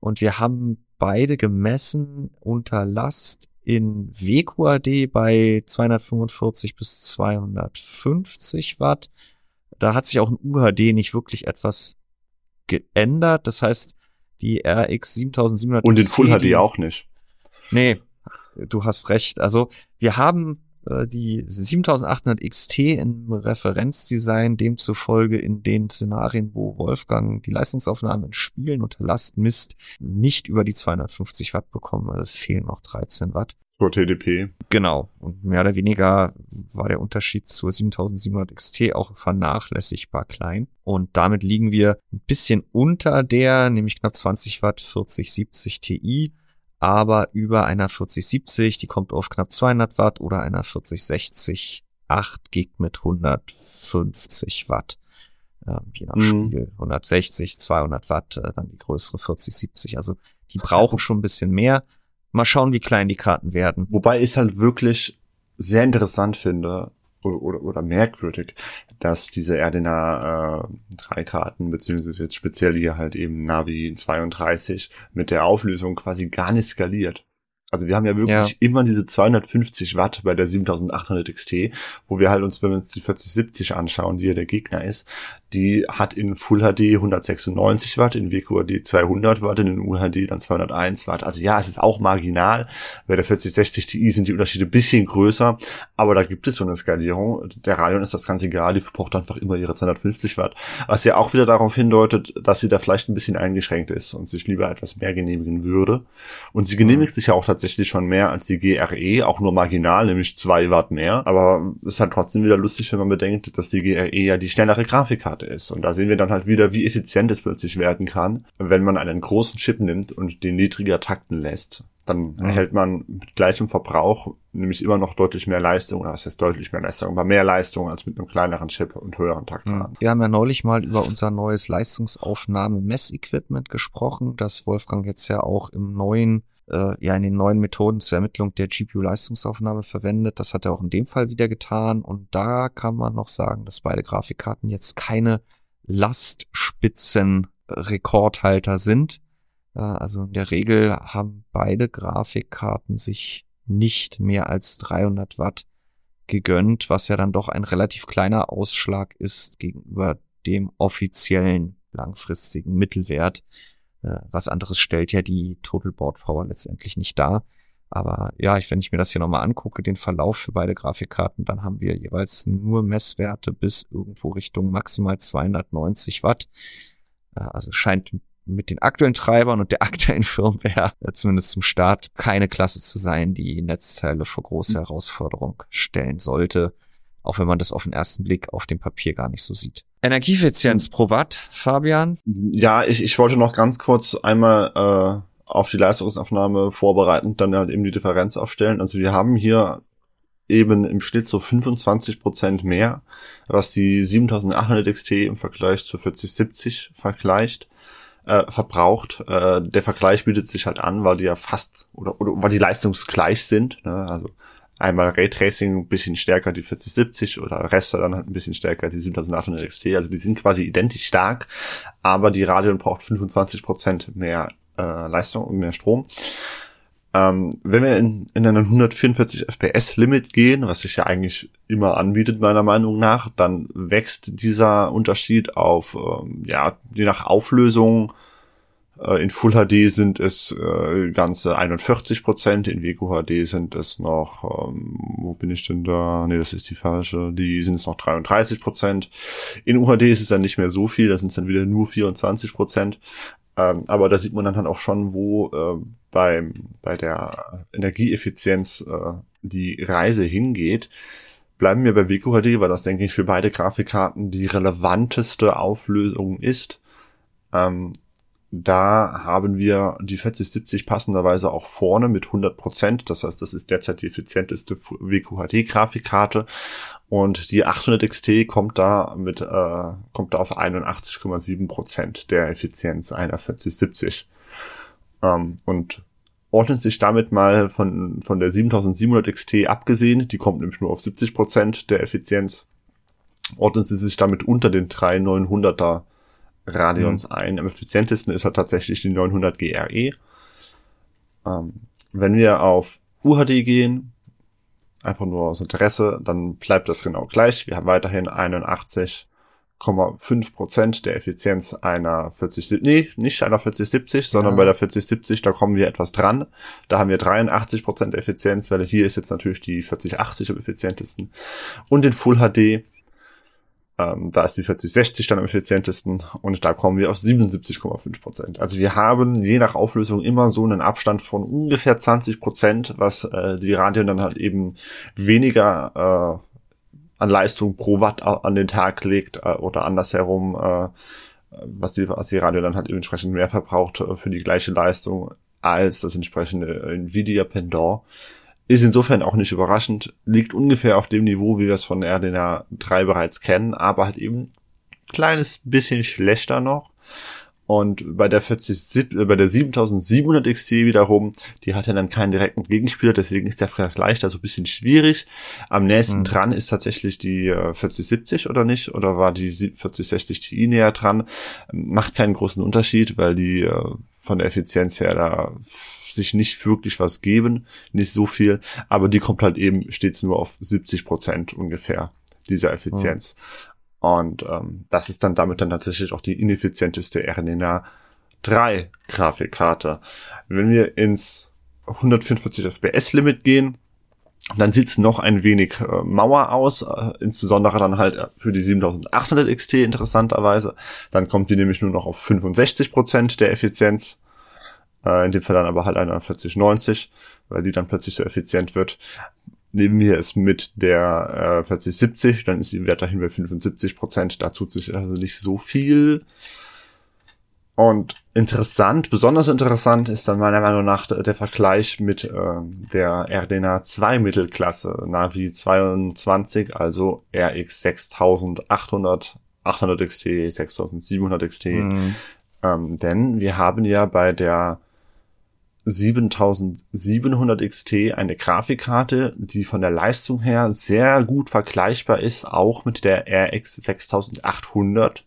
Und wir haben beide gemessen unter Last in WQAD bei 245 bis 250 Watt da hat sich auch in UHD nicht wirklich etwas geändert. Das heißt, die RX 7700 und in Full HD auch nicht. Nee, du hast recht. Also wir haben äh, die 7800 XT im Referenzdesign demzufolge in den Szenarien, wo Wolfgang die Leistungsaufnahmen in Spielen unter Last misst, nicht über die 250 Watt bekommen. Also es fehlen noch 13 Watt. Für TDP. Genau. Und mehr oder weniger war der Unterschied zur 7700 XT auch vernachlässigbar klein. Und damit liegen wir ein bisschen unter der, nämlich knapp 20 Watt 4070 Ti, aber über einer 4070, die kommt auf knapp 200 Watt oder einer 4060 8 Gig mit 150 Watt. Ähm, je nach mhm. Spiel 160, 200 Watt, äh, dann die größere 4070. Also die brauchen schon ein bisschen mehr. Mal schauen, wie klein die Karten werden. Wobei ich halt wirklich sehr interessant finde oder, oder, oder merkwürdig, dass diese RDNA äh, 3 Karten, beziehungsweise jetzt speziell hier halt eben Navi 32 mit der Auflösung quasi gar nicht skaliert. Also wir haben ja wirklich ja. immer diese 250 Watt bei der 7800 XT, wo wir halt uns, wenn wir uns die 4070 anschauen, die ja der Gegner ist, die hat in Full HD 196 Watt, in WQHD 200 Watt, in UHD dann 201 Watt. Also ja, es ist auch marginal. Bei der 4060 Ti sind die Unterschiede ein bisschen größer, aber da gibt es so eine Skalierung. Der Radeon ist das ganz egal, die verbraucht einfach immer ihre 250 Watt. Was ja auch wieder darauf hindeutet, dass sie da vielleicht ein bisschen eingeschränkt ist und sich lieber etwas mehr genehmigen würde. Und sie genehmigt sich ja auch tatsächlich schon mehr als die GRE, auch nur marginal, nämlich zwei Watt mehr. Aber es ist halt trotzdem wieder lustig, wenn man bedenkt, dass die GRE ja die schnellere. Grafikkarte ist. Und da sehen wir dann halt wieder, wie effizient es plötzlich werden kann, wenn man einen großen Chip nimmt und den niedriger takten lässt. Dann mhm. erhält man mit gleichem Verbrauch nämlich immer noch deutlich mehr Leistung, oder was heißt deutlich mehr Leistung, aber mehr Leistung als mit einem kleineren Chip und höheren Taktraten. Wir haben ja neulich mal über unser neues Leistungsaufnahme-Messequipment gesprochen, das Wolfgang jetzt ja auch im neuen äh, ja in den neuen Methoden zur Ermittlung der GPU-Leistungsaufnahme verwendet. Das hat er auch in dem Fall wieder getan. Und da kann man noch sagen, dass beide Grafikkarten jetzt keine Lastspitzen-Rekordhalter sind. Also in der Regel haben beide Grafikkarten sich nicht mehr als 300 Watt gegönnt, was ja dann doch ein relativ kleiner Ausschlag ist gegenüber dem offiziellen langfristigen Mittelwert. Äh, was anderes stellt ja die Total Board Power letztendlich nicht dar. Aber ja, ich, wenn ich mir das hier nochmal angucke, den Verlauf für beide Grafikkarten, dann haben wir jeweils nur Messwerte bis irgendwo Richtung maximal 290 Watt. Äh, also scheint mit den aktuellen Treibern und der aktuellen Firmware äh, zumindest zum Start keine Klasse zu sein, die Netzteile vor große hm. Herausforderung stellen sollte auch wenn man das auf den ersten Blick auf dem Papier gar nicht so sieht. Energieeffizienz pro Watt, Fabian? Ja, ich, ich wollte noch ganz kurz einmal äh, auf die Leistungsaufnahme vorbereitend dann halt eben die Differenz aufstellen. Also wir haben hier eben im Schnitt so 25 Prozent mehr, was die 7800 XT im Vergleich zur 4070 vergleicht. Äh, verbraucht. Äh, der Vergleich bietet sich halt an, weil die ja fast oder, oder weil die leistungsgleich sind. Ne? Also einmal Raytracing ein bisschen stärker die 4070 oder Rester dann halt ein bisschen stärker die 7800 XT. Also die sind quasi identisch stark, aber die Radeon braucht 25% mehr äh, Leistung und mehr Strom. Ähm, wenn wir in, in einen 144 FPS Limit gehen, was sich ja eigentlich immer anbietet meiner Meinung nach, dann wächst dieser Unterschied auf, ähm, ja, je nach Auflösung äh, in Full HD sind es äh, ganze 41 Prozent, in WQHD sind es noch, ähm, wo bin ich denn da? Nee, das ist die falsche. Die sind es noch 33 Prozent. In UHD ist es dann nicht mehr so viel, da sind es dann wieder nur 24 Prozent. Ähm, aber da sieht man dann halt auch schon, wo äh, beim, bei der Energieeffizienz äh, die Reise hingeht. Bleiben wir bei WQHD, weil das, denke ich, für beide Grafikkarten die relevanteste Auflösung ist. Ähm, da haben wir die 4070 passenderweise auch vorne mit 100%. Das heißt, das ist derzeit die effizienteste WQHD-Grafikkarte. Und die 800 XT kommt da mit, äh, kommt da auf 81,7% der Effizienz einer 4070. Ähm, und ordnet sich damit mal von, von der 7700 XT abgesehen, die kommt nämlich nur auf 70% der Effizienz, ordnet sie sich damit unter den drei 900er Radeons mhm. ein. Am effizientesten ist er tatsächlich die 900 GRE. Ähm, wenn wir auf UHD gehen, einfach nur aus Interesse, dann bleibt das genau gleich. Wir haben weiterhin 81,5% der Effizienz einer 4070, nee, nicht einer 4070, ja. sondern bei der 4070, da kommen wir etwas dran. Da haben wir 83% Effizienz, weil hier ist jetzt natürlich die 4080 am effizientesten. Und in Full HD ähm, da ist die 4060 dann am effizientesten und da kommen wir auf 77,5 Prozent. Also wir haben je nach Auflösung immer so einen Abstand von ungefähr 20 Prozent, was äh, die Radien dann halt eben weniger äh, an Leistung pro Watt an den Tag legt äh, oder andersherum, äh, was die, was die Radio dann halt entsprechend mehr verbraucht äh, für die gleiche Leistung als das entsprechende Nvidia Pendant. Ist insofern auch nicht überraschend, liegt ungefähr auf dem Niveau, wie wir es von RDNA 3 bereits kennen, aber halt eben ein kleines bisschen schlechter noch. Und bei der 40, äh, bei der 7700 XT wiederum, die hat ja dann keinen direkten Gegenspieler, deswegen ist der Vergleich da so ein bisschen schwierig. Am nächsten mhm. dran ist tatsächlich die äh, 4070 oder nicht? Oder war die 4060 Ti näher dran? Macht keinen großen Unterschied, weil die äh, von der Effizienz her da sich nicht wirklich was geben, nicht so viel, aber die kommt halt eben stets nur auf 70 Prozent ungefähr dieser Effizienz. Mhm. Und ähm, das ist dann damit dann tatsächlich auch die ineffizienteste RNA 3 Grafikkarte. Wenn wir ins 144 FPS Limit gehen, dann sieht's noch ein wenig äh, Mauer aus, äh, insbesondere dann halt für die 7800 XT interessanterweise. Dann kommt die nämlich nur noch auf 65 Prozent der Effizienz. Äh, in dem Fall dann aber halt einer 4090, weil die dann plötzlich so effizient wird. Neben mir ist mit der äh, 4070, dann ist die weiterhin bei 75 Prozent. Da tut sich also nicht so viel. Und interessant, besonders interessant ist dann meiner Meinung nach der Vergleich mit äh, der RDNA 2 Mittelklasse, Navi 22, also RX 6800, 800 XT, 6700 XT. Mhm. Ähm, denn wir haben ja bei der 7700 XT eine Grafikkarte, die von der Leistung her sehr gut vergleichbar ist, auch mit der RX 6800.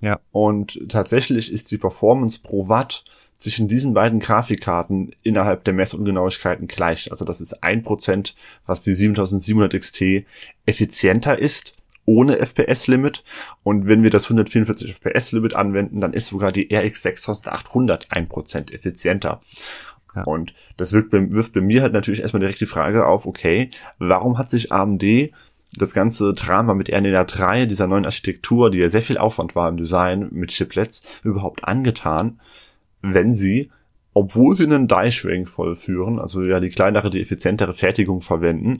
Ja. Und tatsächlich ist die Performance pro Watt zwischen diesen beiden Grafikkarten innerhalb der Messungenauigkeiten gleich. Also das ist ein Prozent, was die 7700 XT effizienter ist ohne FPS-Limit. Und wenn wir das 144 FPS-Limit anwenden, dann ist sogar die RX 6800 1% effizienter. Ja. Und das wirft bei, wirft bei mir halt natürlich erstmal direkt die Frage auf, okay, warum hat sich AMD das ganze Drama mit RNA 3, dieser neuen Architektur, die ja sehr viel Aufwand war im Design mit Chiplets, überhaupt angetan, wenn sie, obwohl sie einen Die-Shrink vollführen, also ja die kleinere, die effizientere Fertigung verwenden,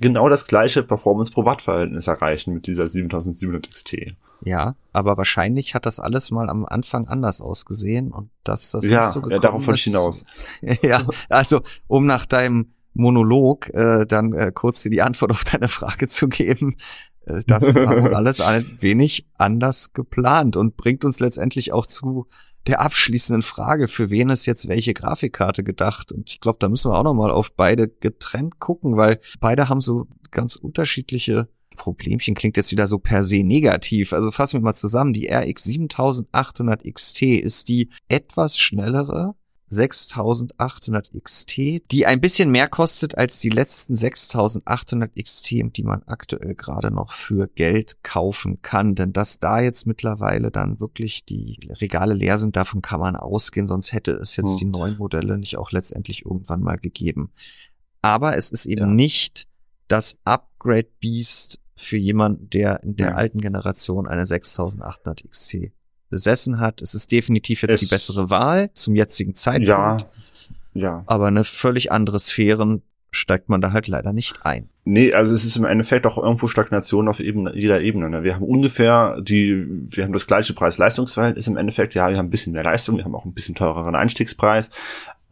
genau das gleiche Performance pro Watt Verhältnis erreichen mit dieser 7700 XT. Ja, aber wahrscheinlich hat das alles mal am Anfang anders ausgesehen und dass das ja, so ja, darauf wollte ich hinaus. ja, also um nach deinem Monolog äh, dann äh, kurz dir die Antwort auf deine Frage zu geben, äh, das war alles ein wenig anders geplant und bringt uns letztendlich auch zu der abschließenden Frage, für wen ist jetzt welche Grafikkarte gedacht? Und ich glaube, da müssen wir auch nochmal auf beide getrennt gucken, weil beide haben so ganz unterschiedliche Problemchen klingt jetzt wieder so per se negativ. Also fassen wir mal zusammen. Die RX 7800 XT ist die etwas schnellere 6800 XT, die ein bisschen mehr kostet als die letzten 6800 XT, die man aktuell gerade noch für Geld kaufen kann. Denn dass da jetzt mittlerweile dann wirklich die Regale leer sind, davon kann man ausgehen, sonst hätte es jetzt hm. die neuen Modelle nicht auch letztendlich irgendwann mal gegeben. Aber es ist eben ja. nicht das Upgrade Beast für jemanden, der in der ja. alten Generation eine 6800 XT besessen hat. Es ist definitiv jetzt es, die bessere Wahl zum jetzigen Zeitpunkt. Ja, ja. Aber eine völlig andere Sphären steigt man da halt leider nicht ein. Nee, also es ist im Endeffekt auch irgendwo Stagnation auf Ebene, jeder Ebene. Ne? Wir haben ungefähr die, wir haben das gleiche Preis-Leistungsverhältnis im Endeffekt. Ja, wir haben ein bisschen mehr Leistung, wir haben auch ein bisschen teureren Einstiegspreis.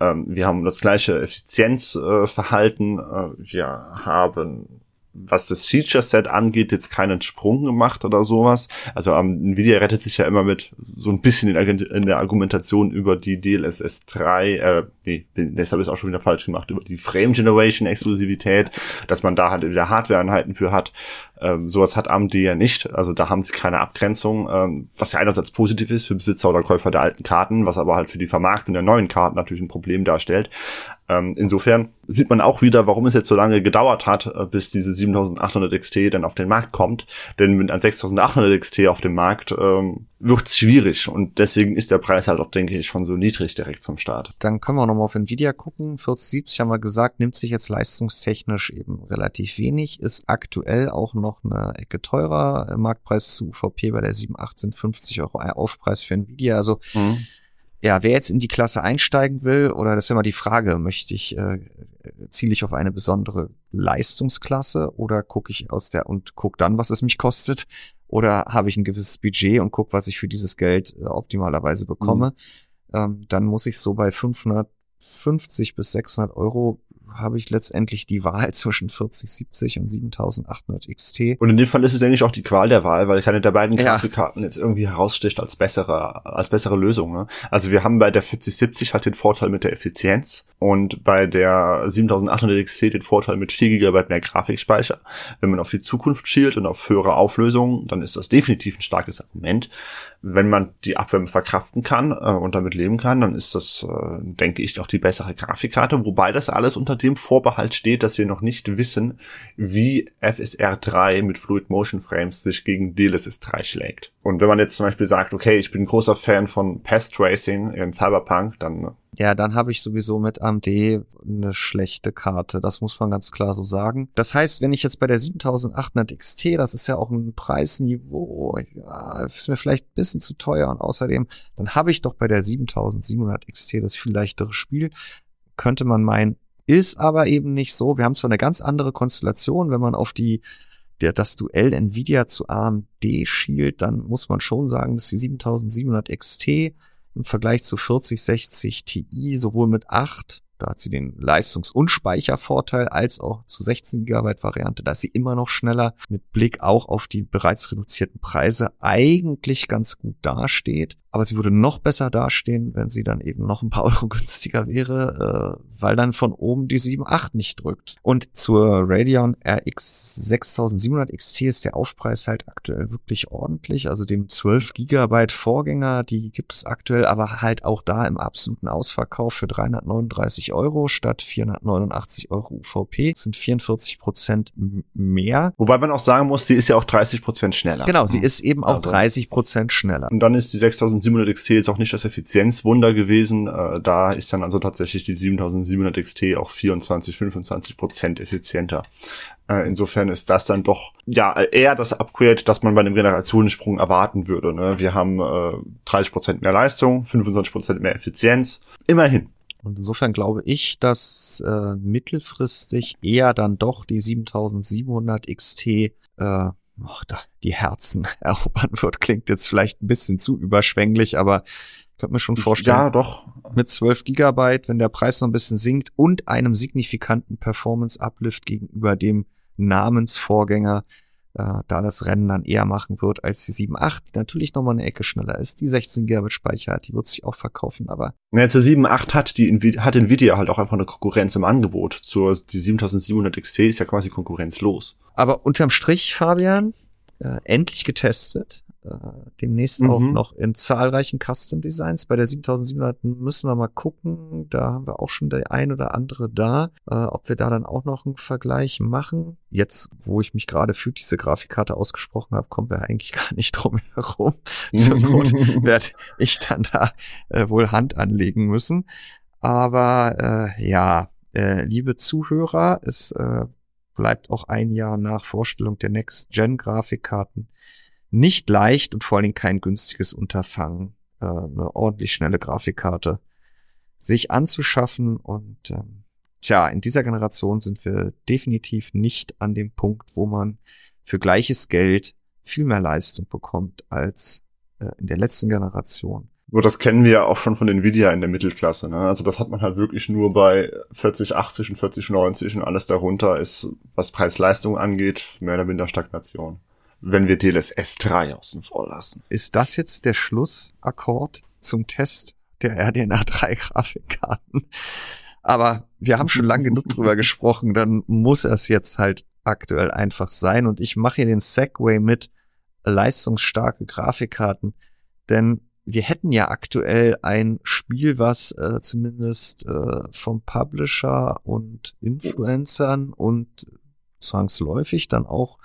Ähm, wir haben das gleiche Effizienzverhalten. Äh, wir haben was das Feature-Set angeht, jetzt keinen Sprung gemacht oder sowas. Also um, Nvidia rettet sich ja immer mit so ein bisschen in, in der Argumentation über die DLSS 3, äh, nee, das habe ich auch schon wieder falsch gemacht, über die Frame Generation Exklusivität, dass man da halt wieder Hardware-Einheiten für hat. Ähm, sowas hat AMD ja nicht. Also da haben sie keine Abgrenzung, ähm, was ja einerseits positiv ist für Besitzer oder Käufer der alten Karten, was aber halt für die Vermarktung der neuen Karten natürlich ein Problem darstellt. Ähm, insofern sieht man auch wieder, warum es jetzt so lange gedauert hat, äh, bis diese 7800 XT dann auf den Markt kommt. Denn mit einem 6800 XT auf dem Markt ähm, wird es schwierig und deswegen ist der Preis halt auch, denke ich, schon so niedrig direkt zum Start. Dann können wir nochmal auf Nvidia gucken. 4070 haben wir gesagt, nimmt sich jetzt leistungstechnisch eben relativ wenig, ist aktuell auch noch eine Ecke teurer. Marktpreis zu UVP bei der 7850 Euro Aufpreis für Nvidia. Also mhm ja, wer jetzt in die Klasse einsteigen will, oder das ist immer die Frage, möchte ich, äh, ziele ich auf eine besondere Leistungsklasse oder gucke ich aus der und guck dann, was es mich kostet, oder habe ich ein gewisses Budget und guck, was ich für dieses Geld äh, optimalerweise bekomme, mhm. ähm, dann muss ich so bei 550 bis 600 Euro habe ich letztendlich die Wahl zwischen 4070 und 7800 XT. Und in dem Fall ist es eigentlich auch die Qual der Wahl, weil keine der beiden Grafikkarten ja. jetzt irgendwie heraussticht als bessere, als bessere Lösung. Ne? Also wir haben bei der 4070 halt den Vorteil mit der Effizienz und bei der 7800 XT den Vorteil mit 4 GB mehr Grafikspeicher. Wenn man auf die Zukunft schielt und auf höhere Auflösungen, dann ist das definitiv ein starkes Argument. Wenn man die Abwärme verkraften kann äh, und damit leben kann, dann ist das, äh, denke ich, auch die bessere Grafikkarte, wobei das alles unter dem Vorbehalt steht, dass wir noch nicht wissen, wie FSR 3 mit Fluid Motion Frames sich gegen DLSS 3 schlägt. Und wenn man jetzt zum Beispiel sagt, okay, ich bin großer Fan von Path Tracing in Cyberpunk, dann ja, dann habe ich sowieso mit AMD eine schlechte Karte. Das muss man ganz klar so sagen. Das heißt, wenn ich jetzt bei der 7800 XT, das ist ja auch ein Preisniveau, ja, ist mir vielleicht ein bisschen zu teuer und außerdem, dann habe ich doch bei der 7700 XT das viel leichtere Spiel. Könnte man meinen, ist aber eben nicht so. Wir haben zwar eine ganz andere Konstellation, wenn man auf die der, das Duell Nvidia zu AMD schielt, dann muss man schon sagen, dass die 7700 XT im Vergleich zu 4060 Ti sowohl mit 8 da hat sie den Leistungs- und Speichervorteil als auch zu 16 GB Variante. Da ist sie immer noch schneller mit Blick auch auf die bereits reduzierten Preise eigentlich ganz gut dasteht. Aber sie würde noch besser dastehen, wenn sie dann eben noch ein paar Euro günstiger wäre, äh, weil dann von oben die 7.8 nicht drückt. Und zur Radeon RX 6700 XT ist der Aufpreis halt aktuell wirklich ordentlich. Also dem 12 GB Vorgänger, die gibt es aktuell, aber halt auch da im absoluten Ausverkauf für 339 Euro statt 489 Euro UVP. Das sind 44 Prozent mehr. Wobei man auch sagen muss, sie ist ja auch 30 Prozent schneller. Genau, sie ist eben auch also. 30 Prozent schneller. Und dann ist die 6700 XT jetzt auch nicht das Effizienzwunder gewesen. Äh, da ist dann also tatsächlich die 7700 XT auch 24, 25 Prozent effizienter. Äh, insofern ist das dann doch ja eher das Upgrade, das man bei einem Generationensprung erwarten würde. Ne? Wir haben äh, 30 Prozent mehr Leistung, 25 Prozent mehr Effizienz. Immerhin. Und insofern glaube ich, dass äh, mittelfristig eher dann doch die 7700 XT äh, oh, die Herzen erobern wird. Klingt jetzt vielleicht ein bisschen zu überschwänglich, aber ich könnte mir schon vorstellen. Ja, doch. Mit 12 Gigabyte, wenn der Preis noch ein bisschen sinkt und einem signifikanten Performance-Uplift gegenüber dem Namensvorgänger, äh, da das Rennen dann eher machen wird als die 7.8, die natürlich nochmal eine Ecke schneller ist. Die 16 GB Speicher hat, die wird sich auch verkaufen, aber. Ja, zur 7.8 hat die Nvidia, hat Nvidia halt auch einfach eine Konkurrenz im Angebot. Zur, die 7700 XT ist ja quasi konkurrenzlos. Aber unterm Strich, Fabian, äh, endlich getestet. Äh, demnächst mhm. auch noch in zahlreichen Custom Designs. Bei der 7700 müssen wir mal gucken. Da haben wir auch schon der ein oder andere da. Äh, ob wir da dann auch noch einen Vergleich machen. Jetzt, wo ich mich gerade für diese Grafikkarte ausgesprochen habe, kommen wir eigentlich gar nicht drum herum. Zur Not werde ich dann da äh, wohl Hand anlegen müssen. Aber äh, ja, äh, liebe Zuhörer, es äh, bleibt auch ein Jahr nach Vorstellung der Next-Gen-Grafikkarten nicht leicht und vor allen Dingen kein günstiges Unterfangen, äh, eine ordentlich schnelle Grafikkarte sich anzuschaffen. Und ähm, tja, in dieser Generation sind wir definitiv nicht an dem Punkt, wo man für gleiches Geld viel mehr Leistung bekommt als äh, in der letzten Generation. Nur das kennen wir ja auch schon von Nvidia in der Mittelklasse. Ne? Also das hat man halt wirklich nur bei 4080 und 4090 und alles darunter ist, was Preis-Leistung angeht, mehr oder minder Stagnation wenn wir DLSS 3 außen vor lassen. Ist das jetzt der Schlussakkord zum Test der RDNA 3 Grafikkarten? Aber wir haben schon lange genug drüber gesprochen, dann muss es jetzt halt aktuell einfach sein. Und ich mache hier den Segway mit leistungsstarke Grafikkarten, denn wir hätten ja aktuell ein Spiel, was äh, zumindest äh, vom Publisher und Influencern und zwangsläufig dann auch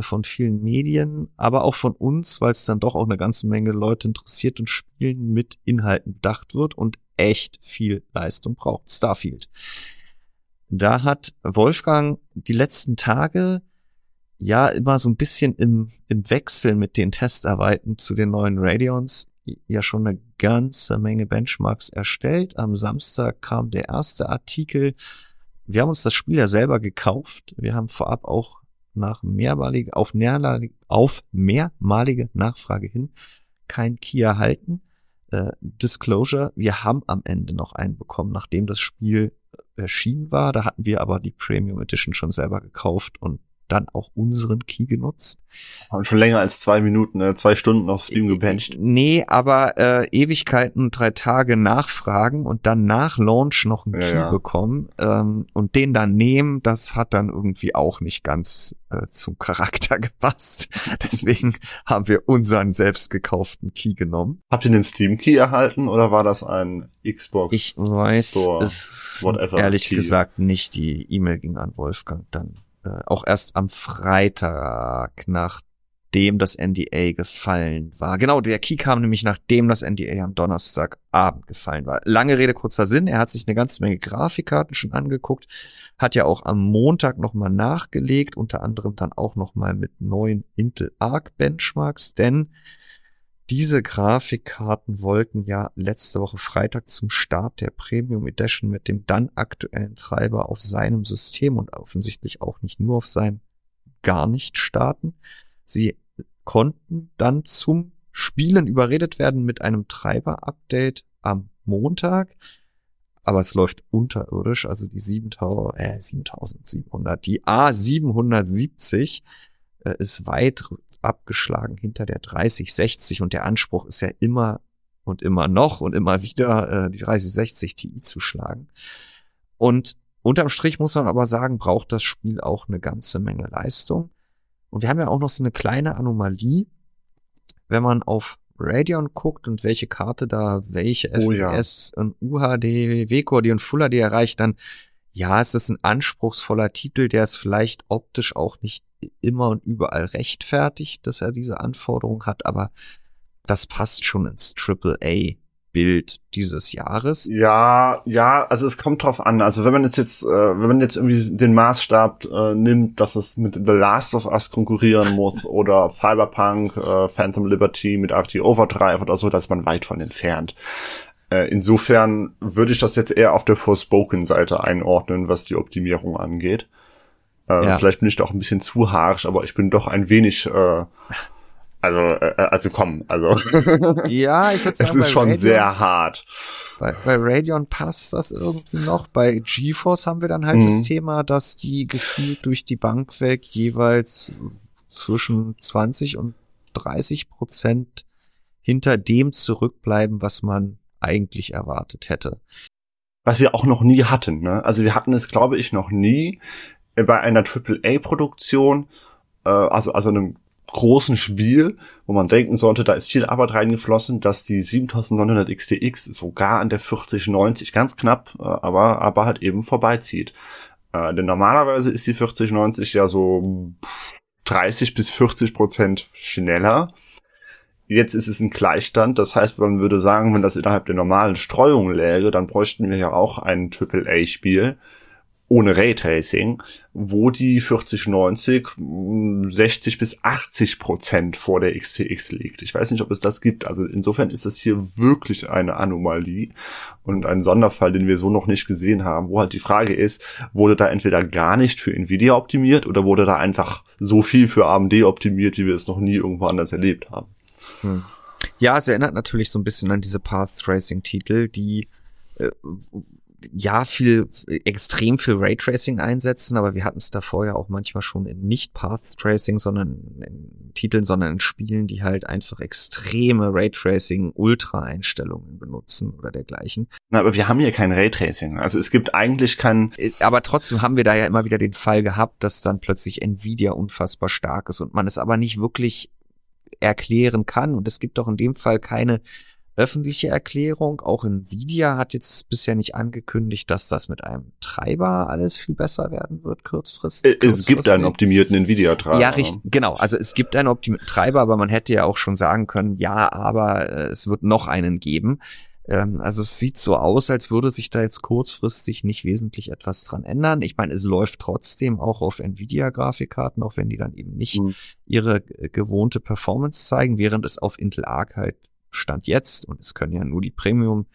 von vielen Medien, aber auch von uns, weil es dann doch auch eine ganze Menge Leute interessiert und Spielen mit Inhalten bedacht wird und echt viel Leistung braucht. Starfield. Da hat Wolfgang die letzten Tage ja immer so ein bisschen im, im Wechsel mit den Testarbeiten zu den neuen Radeons ja schon eine ganze Menge Benchmarks erstellt. Am Samstag kam der erste Artikel. Wir haben uns das Spiel ja selber gekauft. Wir haben vorab auch nach mehrmalige, auf, mehrmalige, auf mehrmalige Nachfrage hin kein Key erhalten. Äh, Disclosure, wir haben am Ende noch einen bekommen, nachdem das Spiel erschienen war. Da hatten wir aber die Premium Edition schon selber gekauft und dann auch unseren Key genutzt. Haben schon länger als zwei Minuten, äh, zwei Stunden auf Steam gebencht. Nee, aber äh, Ewigkeiten, drei Tage nachfragen und dann nach Launch noch einen Ja, Key ja. bekommen ähm, und den dann nehmen, das hat dann irgendwie auch nicht ganz äh, zum Charakter gepasst. Deswegen haben wir unseren selbst gekauften Key genommen. Habt ihr den Steam Key erhalten oder war das ein Xbox? Ich weiß Store, whatever, ehrlich Key. gesagt nicht. Die E-Mail ging an Wolfgang dann äh, auch erst am Freitag, nachdem das NDA gefallen war. Genau, der Key kam nämlich nachdem das NDA am Donnerstagabend gefallen war. Lange Rede, kurzer Sinn. Er hat sich eine ganze Menge Grafikkarten schon angeguckt, hat ja auch am Montag nochmal nachgelegt, unter anderem dann auch nochmal mit neuen Intel Arc Benchmarks, denn diese Grafikkarten wollten ja letzte Woche Freitag zum Start der Premium Edition mit dem dann aktuellen Treiber auf seinem System und offensichtlich auch nicht nur auf seinem gar nicht starten. Sie konnten dann zum Spielen überredet werden mit einem Treiber-Update am Montag. Aber es läuft unterirdisch, also die 7000, äh, 7700, die A770 äh, ist weit abgeschlagen hinter der 3060 und der Anspruch ist ja immer und immer noch und immer wieder äh, die 3060 Ti zu schlagen. Und unterm Strich muss man aber sagen, braucht das Spiel auch eine ganze Menge Leistung. Und wir haben ja auch noch so eine kleine Anomalie, wenn man auf Radeon guckt und welche Karte da welche Oh ja. FPS und UHD, WQHD und Full HD erreicht, dann ja, es ist ein anspruchsvoller Titel, der es vielleicht optisch auch nicht immer und überall rechtfertigt, dass er diese Anforderung hat, aber das passt schon ins AAA-Bild dieses Jahres. Ja, ja, also es kommt drauf an. Also wenn man jetzt jetzt, äh, wenn man jetzt irgendwie den Maßstab äh, nimmt, dass es mit The Last of Us konkurrieren muss oder Cyberpunk, äh, Phantom Liberty mit RT Overdrive oder so, da ist man weit von entfernt. Äh, insofern würde ich das jetzt eher auf der Forspoken-Seite einordnen, was die Optimierung angeht. Äh, Ja. Vielleicht bin ich da auch ein bisschen zu harsch, aber ich bin doch ein wenig, äh, also, äh, also komm, also Ja, ich würde sagen, es ist schon Radeon- sehr hart. Bei, bei Radeon passt das irgendwie noch. Bei GeForce haben wir dann halt Mhm. das Thema, dass die gefühlt durch die Bank weg jeweils zwischen 20 und 30 Prozent hinter dem zurückbleiben, was man eigentlich erwartet hätte. was wir auch noch nie hatten. Ne? Also wir hatten es, glaube ich, noch nie äh, bei einer AAA-Produktion, äh, also also einem großen Spiel, wo man denken sollte, da ist viel Arbeit reingeflossen, dass die 7900 XTX sogar an der 4090 ganz knapp, äh, aber aber halt eben vorbeizieht. Äh, denn normalerweise ist die 4090 ja so 30 bis 40 Prozent schneller. Jetzt ist es ein Gleichstand, das heißt, man würde sagen, wenn das innerhalb der normalen Streuung läge, dann bräuchten wir ja auch ein AAA-Spiel ohne Raytracing, wo die 4090 mh, 60 bis 80 Prozent vor der XTX liegt. Ich weiß nicht, ob es das gibt. Also insofern ist das hier wirklich eine Anomalie und ein Sonderfall, den wir so noch nicht gesehen haben, wo halt die Frage ist, wurde da entweder gar nicht für Nvidia optimiert oder wurde da einfach so viel für AMD optimiert, wie wir es noch nie irgendwo anders erlebt haben. Ja, es erinnert natürlich so ein bisschen an diese Path Tracing Titel, die äh, ja viel extrem viel Raytracing einsetzen, aber wir hatten es davor ja auch manchmal schon in nicht Path Tracing, sondern in Titeln, sondern in Spielen, die halt einfach extreme Raytracing Ultra Einstellungen benutzen oder dergleichen. Na, aber wir haben hier kein Raytracing. Also es gibt eigentlich kein, Äh, Aber trotzdem haben wir da ja immer wieder den Fall gehabt, dass dann plötzlich Nvidia unfassbar stark ist und man es aber nicht wirklich erklären kann. Und es gibt auch in dem Fall keine öffentliche Erklärung. Auch Nvidia hat jetzt bisher nicht angekündigt, dass das mit einem Treiber alles viel besser werden wird, kurzfristig. äh, es gibt einen optimierten Nvidia-Treiber. Ja, richtig, genau. Also es gibt einen optimierten Treiber, aber man hätte ja auch schon sagen können, ja, aber äh, es wird noch einen geben. Ähm, also es sieht so aus, als würde sich da jetzt kurzfristig nicht wesentlich etwas dran ändern. Ich meine, es läuft trotzdem auch auf Nvidia-Grafikkarten, auch wenn die dann eben nicht Mhm. ihre äh, gewohnte Performance zeigen, während es auf Intel Arc halt stand jetzt und es können ja nur die Premium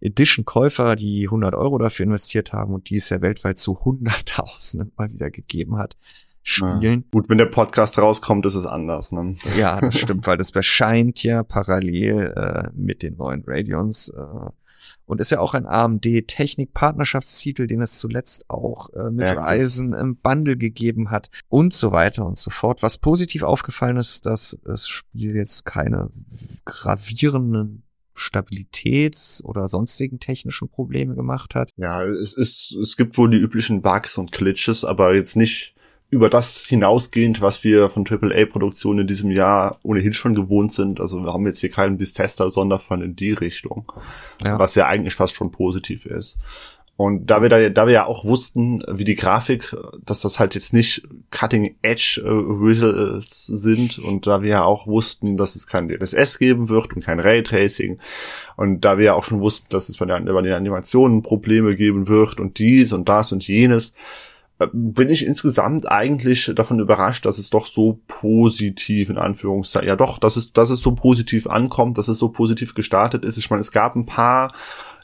Edition Käufer, die 100 Euro dafür investiert haben und die es ja weltweit zu Hunderttausenden mal wieder gegeben hat, spielen. Gut, wenn der Podcast rauskommt, ist es anders. Ne? Ja, das stimmt, weil das erscheint ja parallel äh, mit den neuen Radeons. Äh, und ist ja auch ein AMD Technik-Partnerschaftstitel, den es zuletzt auch äh, mit das- Ryzen im Bundle gegeben hat und so weiter und so fort. Was positiv aufgefallen ist, dass das Spiel jetzt keine gravierenden Stabilitäts- oder sonstigen technischen Probleme gemacht hat. Ja, es ist, es gibt wohl die üblichen Bugs und Glitches, aber jetzt nicht über das hinausgehend, was wir von AAA-Produktionen in diesem Jahr ohnehin schon gewohnt sind. Also wir haben jetzt hier keinen Bethesda-Sonderfall in die Richtung, Ja. was ja eigentlich fast schon positiv ist. Und da wir da, da wir ja auch wussten, wie die Grafik, dass das halt jetzt nicht Cutting Edge äh, sind und da wir ja auch wussten, dass es kein DLSS geben wird und kein Raytracing und da wir ja auch schon wussten, dass es bei den, bei den Animationen Probleme geben wird und dies und das und jenes, bin ich insgesamt eigentlich davon überrascht, dass es doch so positiv in Anführungszeichen, ja doch, dass es, dass es so positiv ankommt, dass es so positiv gestartet ist. Ich meine, es gab ein paar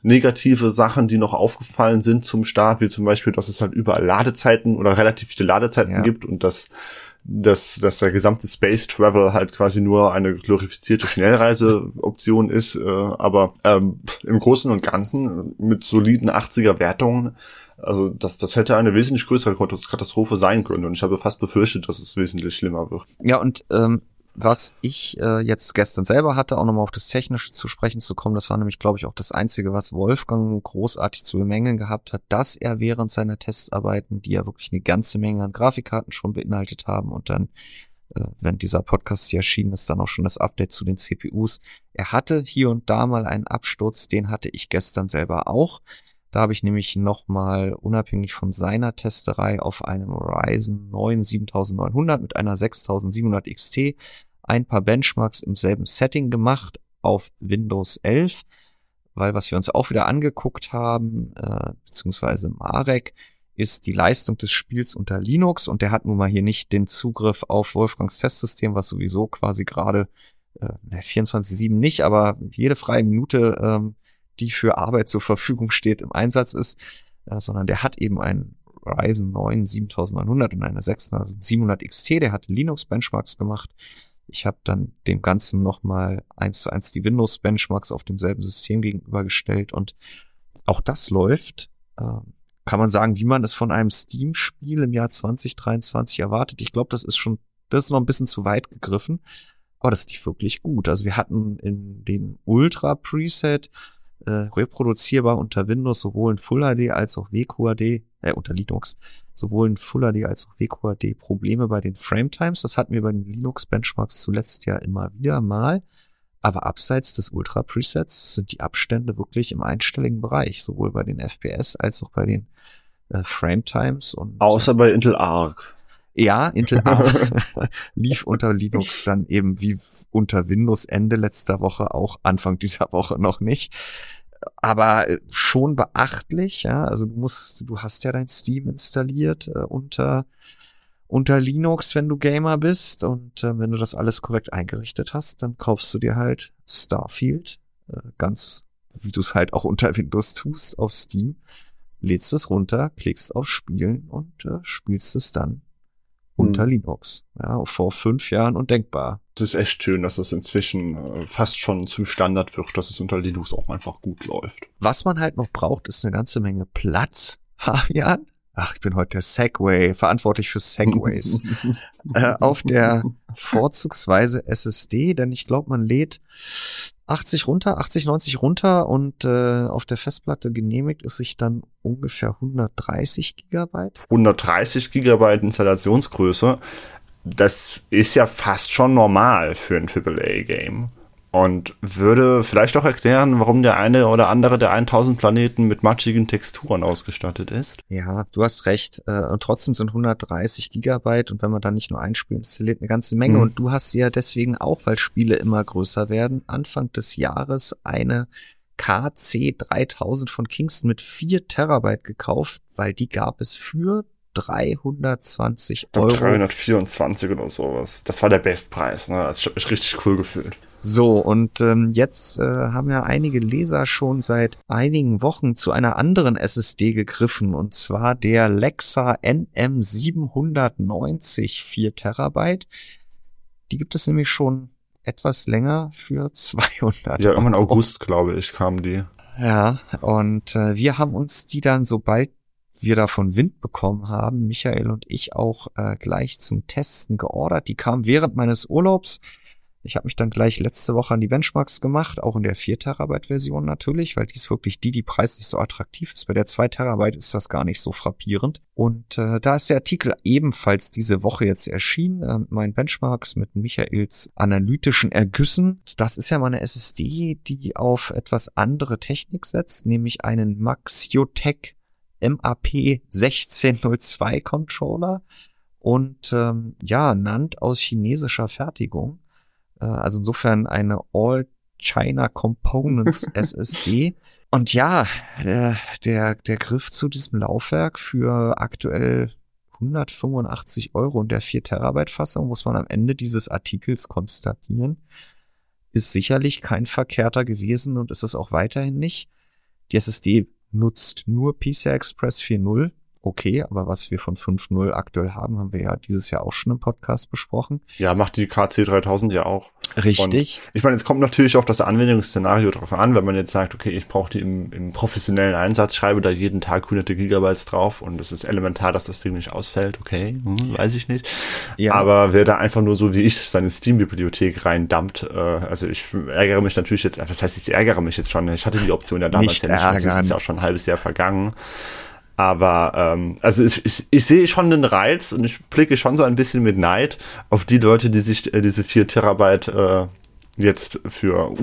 negative Sachen, die noch aufgefallen sind zum Start, wie zum Beispiel, dass es halt überall Ladezeiten oder relativ viele Ladezeiten Ja. gibt und dass dass, dass der gesamte Space Travel halt quasi nur eine glorifizierte Schnellreiseoption ist, äh, aber ähm, im Großen und Ganzen mit soliden 80er Wertungen, also das, das hätte eine wesentlich größere Katastrophe sein können und ich habe fast befürchtet, dass es wesentlich schlimmer wird. Ja, und ähm, was ich äh, jetzt gestern selber hatte, auch nochmal auf das Technische zu sprechen zu kommen, das war nämlich, glaube ich, auch das Einzige, was Wolfgang großartig zu bemängeln gehabt hat, dass er während seiner Testarbeiten, die ja wirklich eine ganze Menge an Grafikkarten schon beinhaltet haben und dann, äh, wenn dieser Podcast hier erschienen ist, dann auch schon das Update zu den CPUs, er hatte hier und da mal einen Absturz, den hatte ich gestern selber auch. Da habe ich nämlich nochmal unabhängig von seiner Testerei auf einem Ryzen 9 7900 mit einer 6700 XT ein paar Benchmarks im selben Setting gemacht auf Windows 11, weil was wir uns auch wieder angeguckt haben, äh, beziehungsweise Marek, ist die Leistung des Spiels unter Linux und der hat nun mal hier nicht den Zugriff auf Wolfgangs Testsystem, was sowieso quasi gerade äh, 24-7 nicht, aber jede freie Minute, ähm, die für Arbeit zur Verfügung steht, im Einsatz ist, äh, sondern der hat eben einen Ryzen 9 7900 und eine 6700 XT, der hat Linux-Benchmarks gemacht. Ich habe dann dem Ganzen nochmal eins zu eins die Windows-Benchmarks auf demselben System gegenübergestellt und auch das läuft, äh, kann man sagen, wie man es von einem Steam-Spiel im Jahr 2023 erwartet. Ich glaube, das ist schon, das ist noch ein bisschen zu weit gegriffen, aber das lief wirklich gut. Also wir hatten in den Ultra-Preset äh, reproduzierbar unter Windows sowohl in Full HD als auch WQHD, äh, unter Linux, sowohl in Full HD als auch WQHD Probleme bei den Frametimes. Das hatten wir bei den Linux-Benchmarks zuletzt ja immer wieder mal. Aber abseits des Ultra-Presets sind die Abstände wirklich im einstelligen Bereich, sowohl bei den FPS als auch bei den äh, Frametimes und Außer bei Intel Arc. ja, Intel Arc lief unter Linux dann eben wie unter Windows Ende letzter Woche, auch Anfang dieser Woche noch nicht. Aber äh, schon beachtlich, ja. Also du musst, du hast ja dein Steam installiert äh, unter unter Linux, wenn du Gamer bist und äh, wenn du das alles korrekt eingerichtet hast, dann kaufst du dir halt Starfield, äh, ganz wie du es halt auch unter Windows tust, auf Steam, lädst es runter, klickst auf Spielen und äh, spielst es dann unter Hm. Linux. Ja, vor fünf Jahren undenkbar. Es ist echt schön, dass das inzwischen äh, fast schon zum Standard wird, dass es unter Linux auch einfach gut läuft. Was man halt noch braucht, ist eine ganze Menge Platz, Fabian. Ach, ich bin heute der Segway, verantwortlich für Segways. äh, auf der vorzugsweise SSD, denn ich glaube, man lädt 80 runter, 80, 90 runter und äh, auf der Festplatte genehmigt es sich dann ungefähr 130 Gigabyte. 130 Gigabyte Installationsgröße, das ist ja fast schon normal für ein AAA-Game. Und würde vielleicht auch erklären, warum der eine oder andere der 1000 Planeten mit matschigen Texturen ausgestattet ist. Ja, du hast recht. Äh, und trotzdem sind 130 Gigabyte und wenn man dann nicht nur ein Spiel installiert, eine ganze Menge. Mhm. Und du hast ja deswegen auch, weil Spiele immer größer werden, Anfang des Jahres eine KC 3000 von Kingston mit 4 Terabyte gekauft, weil die gab es für 320 Ich glaub, Euro. 324 oder sowas. Das war der Bestpreis, ne? Das hat mich richtig cool gefühlt. So, und ähm, jetzt äh, haben ja einige Leser schon seit einigen Wochen zu einer anderen SSD gegriffen, und zwar der Lexa NM790 4 Terabyte. Die gibt es nämlich schon etwas länger für 200 Ja, im Euro. August, glaube ich, kam die. Ja, und äh, wir haben uns die dann, sobald wir davon Wind bekommen haben, Michael und ich auch äh, gleich zum Testen geordert. Die kam während meines Urlaubs. Ich habe mich dann gleich letzte Woche an die Benchmarks gemacht, auch in der 4 Terabyte Version natürlich, weil die ist wirklich die, die preislich so attraktiv ist. Bei der 2 Terabyte ist das gar nicht so frappierend. Und äh, da ist der Artikel ebenfalls diese Woche jetzt erschienen, äh, mein Benchmarks mit Michaels analytischen Ergüssen. Das ist ja meine SSD, die auf etwas andere Technik setzt, nämlich einen Maxiotech MAP 1602 Controller und ähm, ja, nannt aus chinesischer Fertigung. Äh, also insofern eine All China Components SSD. Und ja, der, der, der Griff zu diesem Laufwerk für aktuell 185 Euro und der 4 Terabyte Fassung muss man am Ende dieses Artikels konstatieren, ist sicherlich kein verkehrter gewesen und ist es auch weiterhin nicht. Die SSD nutzt nur PCI Express 4.0 okay, aber was wir von 5.0 aktuell haben, haben wir ja dieses Jahr auch schon im Podcast besprochen. Ja, macht die KC 3000 ja auch. Richtig. Und ich meine, es kommt natürlich auf das Anwendungsszenario drauf an, wenn man jetzt sagt, okay, ich brauche die im, im, professionellen Einsatz, schreibe da jeden Tag hunderte Gigabytes drauf und es ist elementar, dass das Ding nicht ausfällt, okay, hm, weiß ich nicht. Ja. Aber wer da einfach nur so wie ich seine Steam-Bibliothek reindumpt, äh, also ich ärgere mich natürlich jetzt, was heißt, ich ärgere mich jetzt schon, ich hatte die Option ja damals nicht ja nicht, es ist ja auch schon ein halbes Jahr vergangen. Aber ähm, also ich, ich, ich sehe schon den Reiz und ich blicke schon so ein bisschen mit Neid auf die Leute, die sich äh, diese 4 Terabyte äh, jetzt für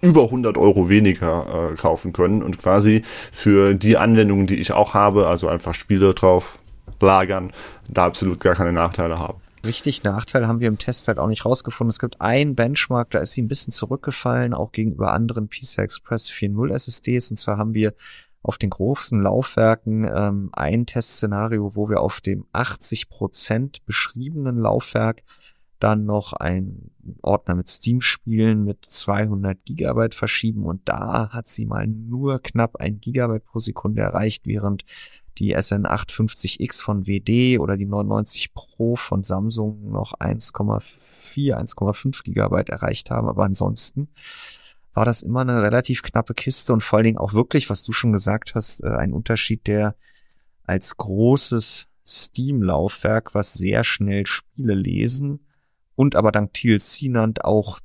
über 100 Euro weniger äh, kaufen können und quasi für die Anwendungen, die ich auch habe, also einfach Spiele drauf lagern, da absolut gar keine Nachteile haben. Richtig Nachteil haben wir im Test halt auch nicht rausgefunden. Es gibt einen Benchmark, da ist sie ein bisschen zurückgefallen, auch gegenüber anderen PCI Express 4.0 SSDs. Und zwar haben wir auf den großen Laufwerken ähm, ein Testszenario, wo wir auf dem 80 Prozent beschriebenen Laufwerk dann noch ein Ordner mit Steam-Spielen mit 200 Gigabyte verschieben und da hat sie mal nur knapp ein Gigabyte pro Sekunde erreicht, während die SN850X von WD oder die 99 Pro von Samsung noch 1,4, 1,5 Gigabyte erreicht haben, aber ansonsten war das immer eine relativ knappe Kiste und vor allen Dingen auch wirklich, was du schon gesagt hast, äh, ein Unterschied, der als großes Steam-Laufwerk, was sehr schnell Spiele lesen und aber dank TLC nannt auch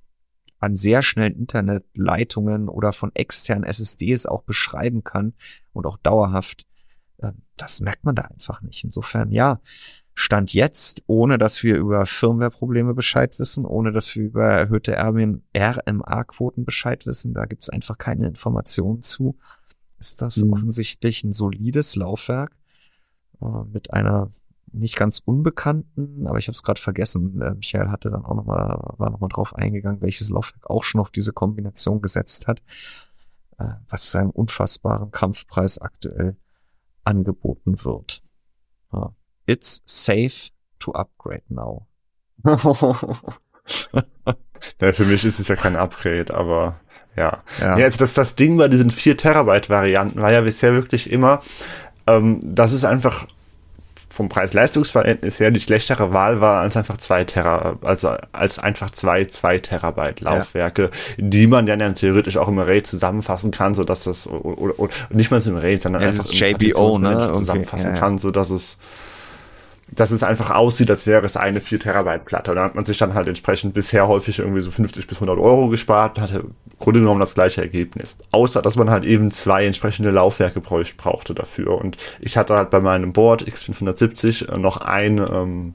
an sehr schnellen Internetleitungen oder von externen SSDs auch beschreiben kann und auch dauerhaft, äh, das merkt man da einfach nicht. Insofern, ja, Stand jetzt, ohne dass wir über Firmware-Probleme Bescheid wissen, ohne dass wir über erhöhte RMA-Quoten Bescheid wissen, da gibt es einfach keine Informationen zu, ist das mhm. offensichtlich ein solides Laufwerk äh, mit einer nicht ganz unbekannten, aber ich habe es gerade vergessen. Äh, Michael hatte dann auch noch mal war noch mal drauf eingegangen, welches Laufwerk auch schon auf diese Kombination gesetzt hat, äh, was seinem unfassbaren Kampfpreis aktuell angeboten wird. Ja. It's safe to upgrade now. ja, für mich ist es ja kein Upgrade, aber ja. Ja, ja also das, das Ding bei diesen 4 Terabyte Varianten war ja bisher wirklich immer, ähm, dass es einfach vom Preis-Leistungs-Verhältnis her die schlechtere Wahl war als einfach zwei Tera, also als einfach zwei zwei Terabyte Laufwerke, ja. die man dann ja theoretisch auch im Array zusammenfassen kann, so dass das oder, oder, oder nicht mal im Array, sondern ja, einfach JBO ne? zusammenfassen okay. ja, kann, so dass es dass es einfach aussieht, als wäre es eine 4 Terabyte Platte. Da hat man sich dann halt entsprechend bisher häufig irgendwie so 50 bis 100 Euro gespart und hatte im Grunde genommen das gleiche Ergebnis. Außer, dass man halt eben zwei entsprechende Laufwerke brauchte dafür. Und ich hatte halt bei meinem Board X570 noch ein ähm,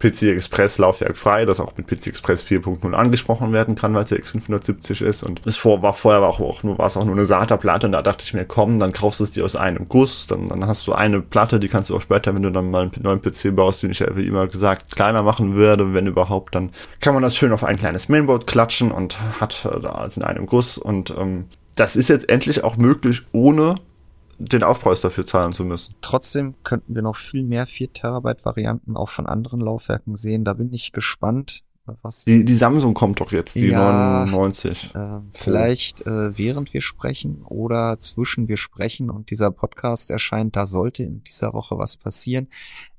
PC Express Laufwerk frei, das auch mit PC Express 4.0 angesprochen werden kann, weil es ja X570 ist. Und es vor, war vorher auch, auch nur, war es auch nur eine SATA-Platte und da dachte ich mir, komm, dann kaufst du es dir aus einem Guss, dann, dann hast du eine Platte, die kannst du auch später, wenn du dann mal einen neuen PC baust, den ich ja wie immer gesagt kleiner machen würde, wenn überhaupt, dann kann man das schön auf ein kleines Mainboard klatschen und hat äh, da alles in einem Guss und ähm, das ist jetzt endlich auch möglich, ohne den Aufpreis dafür zahlen zu müssen. Trotzdem könnten wir noch viel mehr 4 Terabyte Varianten auch von anderen Laufwerken sehen. Da bin ich gespannt, Was? Die, die Samsung kommt doch jetzt, die ja, 99. Äh, vielleicht äh, während wir sprechen oder zwischen wir sprechen und dieser Podcast erscheint, da sollte in dieser Woche was passieren.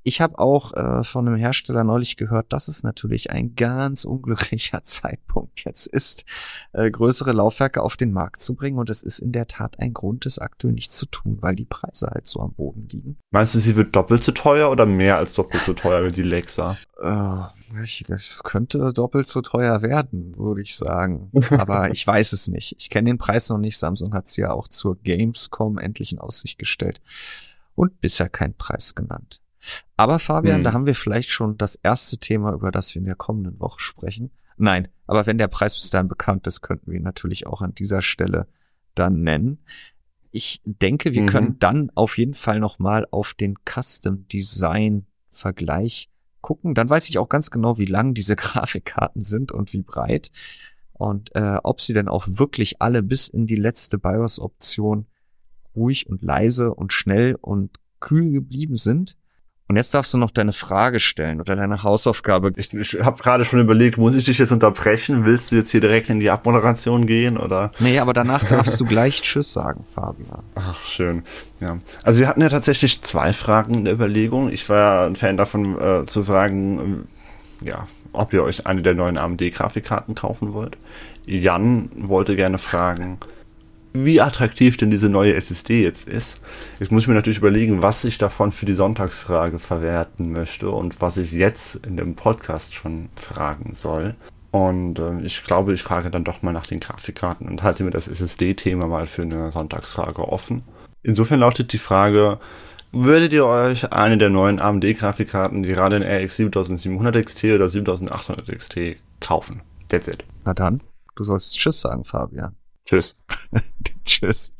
Ich habe auch äh, von einem Hersteller neulich gehört, dass es natürlich ein ganz unglücklicher Zeitpunkt jetzt ist, äh, größere Laufwerke auf den Markt zu bringen. Und es ist in der Tat ein Grund, das aktuell nicht zu tun, weil die Preise halt so am Boden liegen. Meinst du, sie wird doppelt so teuer oder mehr als doppelt so teuer wie die Lexa? Äh, ich, könnte doppelt so teuer werden, würde ich sagen. Aber ich weiß es nicht. Ich kenne den Preis noch nicht. Samsung hat es ja auch zur Gamescom endlich in Aussicht gestellt und bisher keinen Preis genannt. Aber Fabian, hm. da haben wir vielleicht schon das erste Thema, über das wir in der kommenden Woche sprechen. Nein, aber wenn der Preis bis dahin bekannt ist, könnten wir ihn natürlich auch an dieser Stelle dann nennen. Ich denke, wir mhm. können dann auf jeden Fall nochmal auf den Custom Design Vergleich gucken. Dann weiß ich auch ganz genau, wie lang diese Grafikkarten sind und wie breit. Und äh, ob sie denn auch wirklich alle bis in die letzte BIOS-Option ruhig und leise und schnell und kühl geblieben sind. Und jetzt darfst du noch deine Frage stellen oder deine Hausaufgabe. Ich, ich habe gerade schon überlegt, muss ich dich jetzt unterbrechen? Willst du jetzt hier direkt in die Abmoderation gehen oder? Nee, aber danach darfst du gleich Tschüss sagen, Fabian. Ach, schön. Ja. Also wir hatten ja tatsächlich zwei Fragen in der Überlegung. Ich war ja ein Fan davon äh, zu fragen, äh, ja, ob ihr euch eine der neuen AMD-Grafikkarten kaufen wollt. Jan wollte gerne fragen, wie attraktiv denn diese neue SSD jetzt ist. Jetzt muss ich mir natürlich überlegen, was ich davon für die Sonntagsfrage verwerten möchte und was ich jetzt in dem Podcast schon fragen soll. Und äh, ich glaube, ich frage dann doch mal nach den Grafikkarten und halte mir das SSD-Thema mal für eine Sonntagsfrage offen. Insofern lautet die Frage, würdet ihr euch eine der neuen AMD-Grafikkarten, gerade in RX 7700 XT oder 7800 XT kaufen? That's it. Na dann, du sollst Tschüss sagen, Fabian. Tschüss. Tschüss.